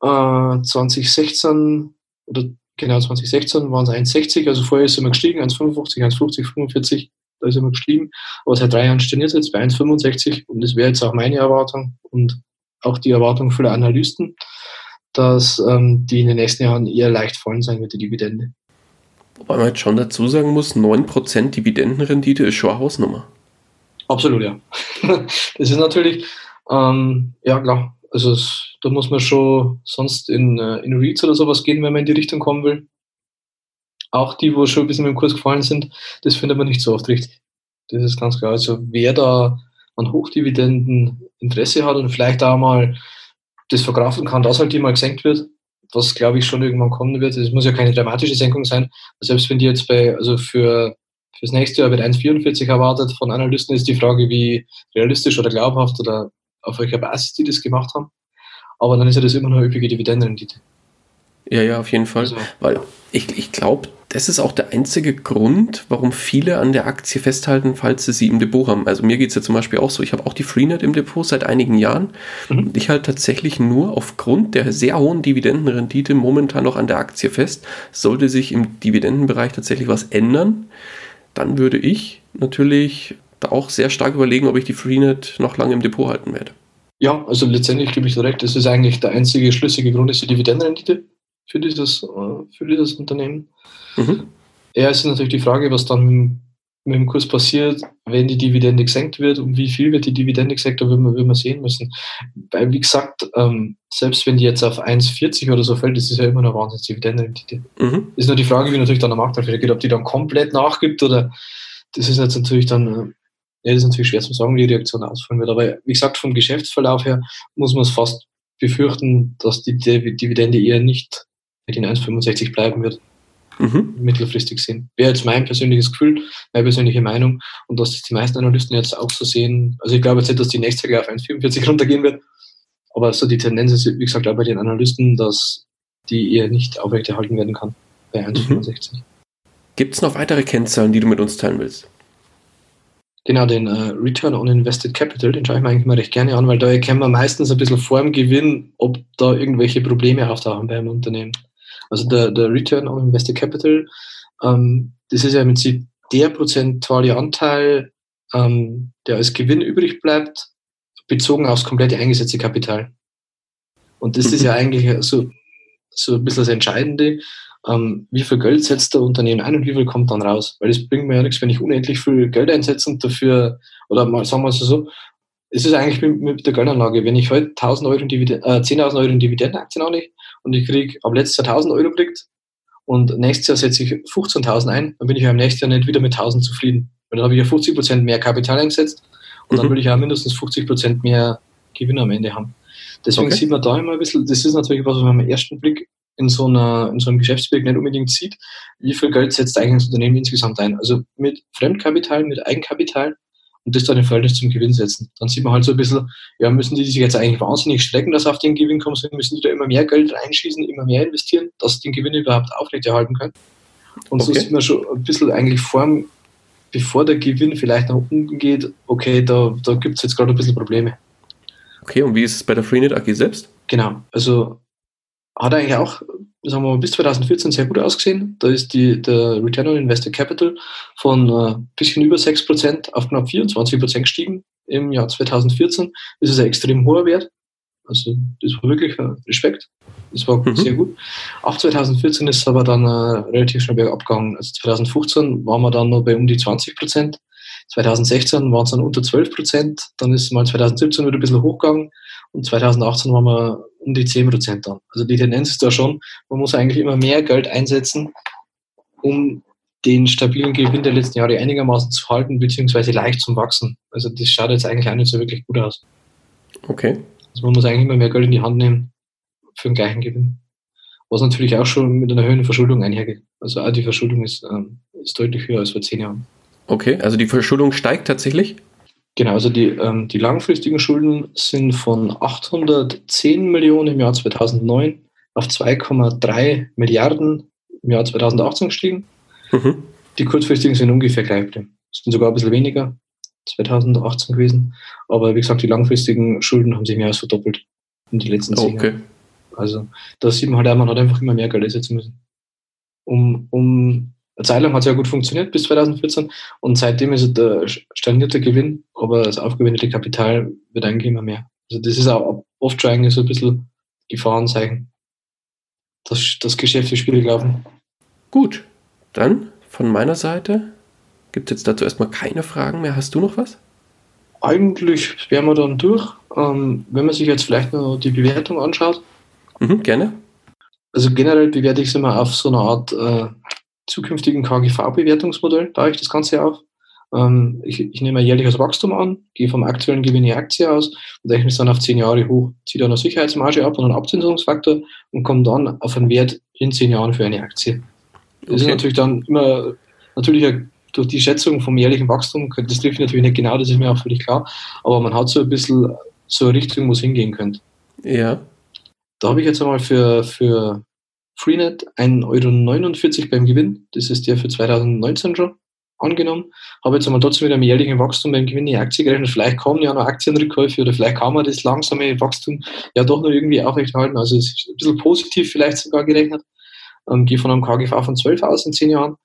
Euro. Äh, 2016 oder genau 2016 waren es 1,60, also vorher ist immer gestiegen, 1,55, 1,50, 45, da ist immer gestiegen. Aber seit drei Jahren stagniert es jetzt bei 1,65 und das wäre jetzt auch meine Erwartung und auch die Erwartung vieler Analysten dass ähm, die in den nächsten Jahren eher leicht fallen sein mit der Dividende. Wobei man jetzt schon dazu sagen muss, 9% Dividendenrendite ist schon eine Hausnummer. Absolut, ja. das ist natürlich, ähm, ja klar, also es, da muss man schon sonst in, äh, in REITs oder sowas gehen, wenn man in die Richtung kommen will. Auch die, wo schon ein bisschen mit dem Kurs gefallen sind, das findet man nicht so oft richtig. Das ist ganz klar. Also wer da an Hochdividenden Interesse hat und vielleicht auch mal das verkraften kann, dass halt die mal gesenkt wird, was glaube ich schon irgendwann kommen wird. Es muss ja keine dramatische Senkung sein. Selbst wenn die jetzt bei, also für fürs nächste Jahr wird 1,44 erwartet von Analysten, ist die Frage, wie realistisch oder glaubhaft oder auf welcher Basis die das gemacht haben. Aber dann ist ja das immer noch eine üppige Dividendenrendite. Ja, ja, auf jeden Fall. Also. Weil ich, ich glaube, das ist auch der einzige Grund, warum viele an der Aktie festhalten, falls sie sie im Depot haben. Also mir geht es ja zum Beispiel auch so. Ich habe auch die Freenet im Depot seit einigen Jahren. Mhm. Und ich halte tatsächlich nur aufgrund der sehr hohen Dividendenrendite momentan noch an der Aktie fest. Sollte sich im Dividendenbereich tatsächlich was ändern, dann würde ich natürlich da auch sehr stark überlegen, ob ich die Freenet noch lange im Depot halten werde. Ja, also letztendlich gebe ich direkt, das ist eigentlich der einzige schlüssige Grund, ist die Dividendenrendite für dieses, äh, für dieses Unternehmen. Mhm. Ja, es ist natürlich die Frage, was dann mit dem Kurs passiert, wenn die Dividende gesenkt wird und wie viel wird die Dividende gesenkt, da würden wir, sehen müssen. Weil, wie gesagt, ähm, selbst wenn die jetzt auf 1,40 oder so fällt, ist es ja immer noch wahnsinnig Dividendenrendite. Mhm. Ist nur die Frage, wie natürlich dann der Markt dafür geht, ob die dann komplett nachgibt oder das ist jetzt natürlich dann, äh, ja, das ist natürlich schwer zu sagen, wie die Reaktion ausfallen wird. Aber wie gesagt, vom Geschäftsverlauf her muss man es fast befürchten, dass die Dividende eher nicht mit den 1,65 bleiben wird mhm. mittelfristig sehen. Wäre jetzt mein persönliches Gefühl, meine persönliche Meinung und dass die meisten Analysten jetzt auch so sehen. Also ich glaube jetzt nicht, dass die nächste Jahr auf 1,44 runtergehen wird, aber so die Tendenz ist, wie gesagt, auch bei den Analysten, dass die eher nicht aufrechterhalten werden kann bei 1,65. Mhm. Gibt es noch weitere Kennzahlen, die du mit uns teilen willst? Genau, den äh, Return on Invested Capital, den schaue ich mir eigentlich mal recht gerne an, weil da erkennen wir meistens ein bisschen vor dem Gewinn, ob da irgendwelche Probleme auftauchen beim Unternehmen. Also der, der Return on Invested Capital, ähm, das ist ja im Prinzip der prozentuale Anteil, ähm, der als Gewinn übrig bleibt, bezogen aufs komplette eingesetzte Kapital. Und das mhm. ist ja eigentlich so, so ein bisschen das Entscheidende, ähm, wie viel Geld setzt der Unternehmen ein und wie viel kommt dann raus. Weil es bringt mir ja nichts, wenn ich unendlich viel Geld einsetze und dafür, oder mal sagen wir es so, es ist eigentlich mit, mit der Geldanlage, wenn ich heute 1000 Euro in Dividend, äh, 10.000 Euro in Dividendenaktien anlege und ich kriege am letzten Jahr 1000 Euro kriegt und nächstes Jahr setze ich 15.000 ein, dann bin ich ja im nächsten Jahr nicht wieder mit 1000 zufrieden. Weil dann habe ich ja 50 Prozent mehr Kapital eingesetzt und mhm. dann will ich ja mindestens 50 Prozent mehr Gewinn am Ende haben. Deswegen okay. sieht man da immer ein bisschen, das ist natürlich was, was man am ersten Blick in so, einer, in so einem Geschäftsbild nicht unbedingt sieht, wie viel Geld setzt eigentlich das Unternehmen insgesamt ein. Also mit Fremdkapital, mit Eigenkapital und das dann im Verhältnis zum Gewinn setzen. Dann sieht man halt so ein bisschen, ja, müssen die sich jetzt eigentlich wahnsinnig strecken, dass sie auf den Gewinn kommen, müssen die da immer mehr Geld reinschießen, immer mehr investieren, dass sie den Gewinn überhaupt aufrechterhalten können. Und okay. so sieht man schon ein bisschen eigentlich vor, bevor der Gewinn vielleicht nach unten geht, okay, da, da gibt es jetzt gerade ein bisschen Probleme. Okay, und wie ist es bei der Freenet AG selbst? Genau, also hat eigentlich auch sagen wir mal, bis 2014 sehr gut ausgesehen. Da ist die, der Return on Invested Capital von ein äh, bisschen über 6% auf knapp 24% gestiegen im Jahr 2014. Das ist ein extrem hoher Wert. Also das war wirklich ein Respekt. Das war mhm. sehr gut. Ab 2014 ist es aber dann äh, relativ schnell bergab gegangen. Also 2015 waren wir dann noch bei um die 20% 2016 waren es dann unter 12% Dann ist mal 2017 wieder ein bisschen hochgegangen. Und 2018 waren wir um die 10 Prozent dann. Also die Tendenz ist da schon, man muss eigentlich immer mehr Geld einsetzen, um den stabilen Gewinn der letzten Jahre einigermaßen zu halten, beziehungsweise leicht zum Wachsen. Also das schaut jetzt eigentlich auch nicht so wirklich gut aus. Okay. Also man muss eigentlich immer mehr Geld in die Hand nehmen für den gleichen Gewinn. Was natürlich auch schon mit einer höheren Verschuldung einhergeht. Also auch die Verschuldung ist, ähm, ist deutlich höher als vor zehn Jahren. Okay, also die Verschuldung steigt tatsächlich? Genau, also die, ähm, die langfristigen Schulden sind von 810 Millionen im Jahr 2009 auf 2,3 Milliarden im Jahr 2018 gestiegen. Mhm. Die kurzfristigen sind ungefähr gleich geblieben. Sind sogar ein bisschen weniger 2018 gewesen. Aber wie gesagt, die langfristigen Schulden haben sich mehr als verdoppelt in den letzten zehn okay. Jahren. Also da sieht man halt, man hat einfach immer mehr Geld einsetzen müssen, um, um eine Zeit lang hat es ja gut funktioniert bis 2014 und seitdem ist der stagnierte Gewinn, aber das aufgewendete Kapital wird eigentlich immer mehr. Also das ist auch oft schon eigentlich so ein bisschen Gefahrenzeichen, dass das Geschäft ist schwierig laufen. Gut, dann von meiner Seite gibt es jetzt dazu erstmal keine Fragen mehr. Hast du noch was? Eigentlich wären wir dann durch. Ähm, wenn man sich jetzt vielleicht noch die Bewertung anschaut. Mhm, gerne. Also generell bewerte ich es immer auf so eine Art äh, zukünftigen KGV-Bewertungsmodell baue ich das Ganze auf. Ähm, ich, ich nehme ein jährliches Wachstum an, gehe vom aktuellen Gewinn je Aktie aus und rechne es dann auf zehn Jahre hoch, ziehe dann eine Sicherheitsmarge ab und einen Abzinsungsfaktor und komme dann auf einen Wert in zehn Jahren für eine Aktie. Das okay. ist natürlich dann immer, natürlich durch die Schätzung vom jährlichen Wachstum, das trifft natürlich nicht genau, das ist mir auch völlig klar, aber man hat so ein bisschen so eine Richtung, wo es hingehen könnte. Ja. Da habe ich jetzt einmal für, für Freenet 1,49 Euro beim Gewinn. Das ist der für 2019 schon angenommen. Habe jetzt einmal trotzdem wieder einem jährlichen Wachstum beim Gewinn die Aktie gerechnet. Vielleicht kommen ja noch Aktienrückkäufe oder vielleicht kann man das langsame Wachstum ja doch noch irgendwie aufrechterhalten. Also es ist ein bisschen positiv vielleicht sogar gerechnet. Ähm, gehe von einem KGV von 12 aus in 10 Jahren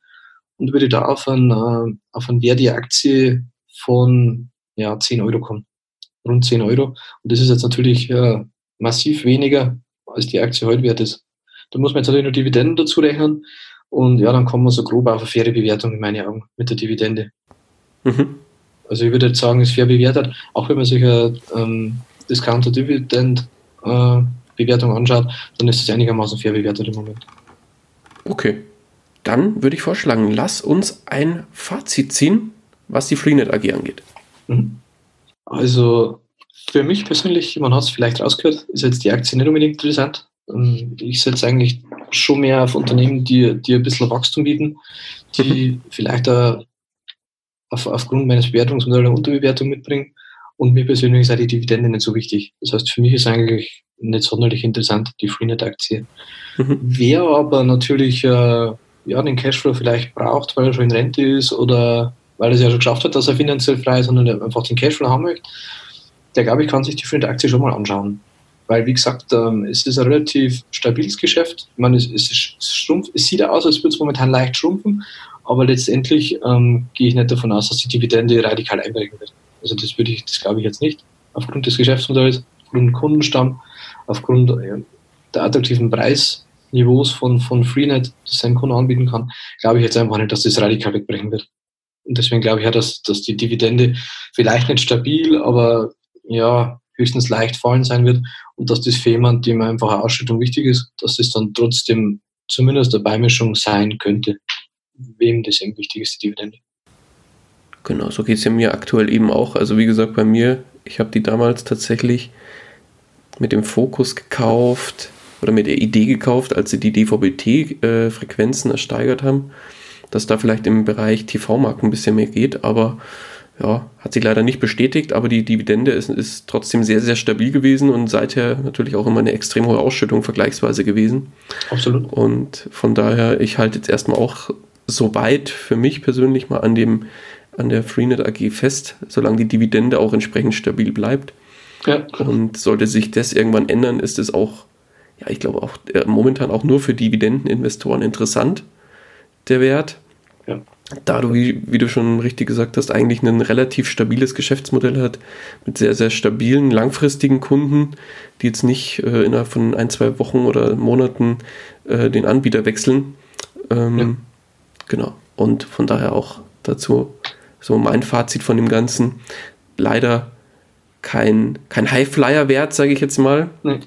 und würde da auf einen, äh, auf einen Wert die Aktie von ja, 10 Euro kommen. Rund 10 Euro. Und das ist jetzt natürlich äh, massiv weniger, als die Aktie heute wert ist. Da muss man jetzt natürlich nur Dividenden dazu rechnen. Und ja, dann kommen wir so grob auf eine faire Bewertung in meinen Augen mit der Dividende. Mhm. Also ich würde jetzt sagen, ist fair bewertet, auch wenn man sich eine ähm, Discounter-Dividend-Bewertung äh, anschaut, dann ist es einigermaßen fair bewertet im Moment. Okay. Dann würde ich vorschlagen, lass uns ein Fazit ziehen, was die Freenet AG angeht. Mhm. Also für mich persönlich, man hat es vielleicht rausgehört, ist jetzt die Aktie nicht unbedingt interessant. Ähm, ich setze eigentlich schon mehr auf Unternehmen, die, die ein bisschen Wachstum bieten, die mhm. vielleicht auf, aufgrund meines Bewertungsmodells eine Unterbewertung mitbringen. Und mir persönlich ist auch die Dividende nicht so wichtig. Das heißt, für mich ist eigentlich nicht sonderlich interessant, die Freenet-Aktie. Mhm. Wer aber natürlich äh, ja, den Cashflow vielleicht braucht, weil er schon in Rente ist oder weil er es ja schon geschafft hat, dass er finanziell frei ist, sondern einfach den Cashflow haben möchte, der glaube ich kann sich die Freenet-Aktie schon mal anschauen. Weil, wie gesagt, ähm, es ist ein relativ stabiles Geschäft. Ich meine, es, es, schrumpft, es sieht aus, als würde es momentan leicht schrumpfen, aber letztendlich ähm, gehe ich nicht davon aus, dass die Dividende radikal einbrechen wird. Also das würde ich, das glaube ich jetzt nicht. Aufgrund des Geschäftsmodells, aufgrund Kundenstamm, aufgrund äh, der attraktiven Preisniveaus von, von Freenet, das sein Kunden anbieten kann, glaube ich jetzt einfach nicht, dass das radikal wegbrechen wird. Und deswegen glaube ich ja, dass, dass die Dividende vielleicht nicht stabil, aber ja, höchstens leicht fallen sein wird und dass das für jemanden, dem einfach eine Ausschüttung wichtig ist, dass das dann trotzdem zumindest eine Beimischung sein könnte, wem das eben wichtig ist, die Dividende. Genau, so geht es ja mir aktuell eben auch. Also wie gesagt, bei mir, ich habe die damals tatsächlich mit dem Fokus gekauft oder mit der Idee gekauft, als sie die DVB-T-Frequenzen äh, ersteigert haben, dass da vielleicht im Bereich TV-Marken ein bisschen mehr geht, aber ja, hat sich leider nicht bestätigt, aber die Dividende ist, ist trotzdem sehr, sehr stabil gewesen und seither natürlich auch immer eine extrem hohe Ausschüttung vergleichsweise gewesen. Absolut. Und von daher, ich halte jetzt erstmal auch so weit für mich persönlich mal an dem an der Freenet AG fest, solange die Dividende auch entsprechend stabil bleibt. Ja. Und sollte sich das irgendwann ändern, ist es auch, ja, ich glaube auch äh, momentan auch nur für Dividendeninvestoren interessant, der Wert. Ja da du, wie, wie, du schon richtig gesagt hast, eigentlich ein relativ stabiles Geschäftsmodell hat, mit sehr, sehr stabilen, langfristigen Kunden, die jetzt nicht äh, innerhalb von ein, zwei Wochen oder Monaten äh, den Anbieter wechseln. Ähm, ja. Genau. Und von daher auch dazu so mein Fazit von dem Ganzen. Leider kein, kein Highflyer-Wert, sage ich jetzt mal, nee.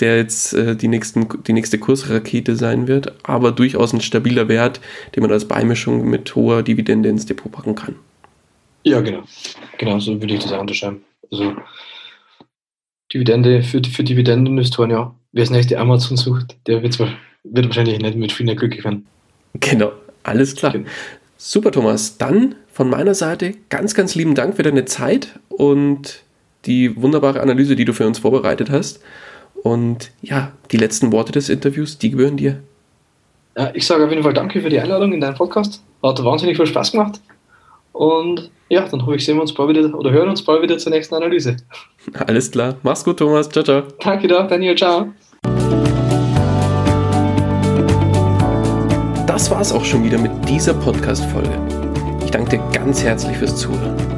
der jetzt äh, die, nächsten, die nächste Kursrakete sein wird, aber durchaus ein stabiler Wert, den man als Beimischung mit hoher Dividende ins Depot packen kann. Ja, genau. Genau, so würde ich das auch unterschreiben. Also Dividende für, für Dividendeninvestoren, ja. Wer das nächste Amazon sucht, der wird, zwar, wird wahrscheinlich nicht mit viel glücklich werden. Genau, alles klar. Genau. Super, Thomas. Dann von meiner Seite ganz, ganz lieben Dank für deine Zeit und die wunderbare Analyse, die du für uns vorbereitet hast. Und ja, die letzten Worte des Interviews, die gehören dir. Ja, ich sage auf jeden Fall danke für die Einladung in deinen Podcast. Hat wahnsinnig viel Spaß gemacht. Und ja, dann hoffe ich, sehen wir uns bald wieder oder hören uns bald wieder zur nächsten Analyse. Alles klar. Mach's gut, Thomas. Ciao, ciao. Danke dir, Daniel. Ciao. Das war's auch schon wieder mit dieser Podcast-Folge. Ich danke dir ganz herzlich fürs Zuhören.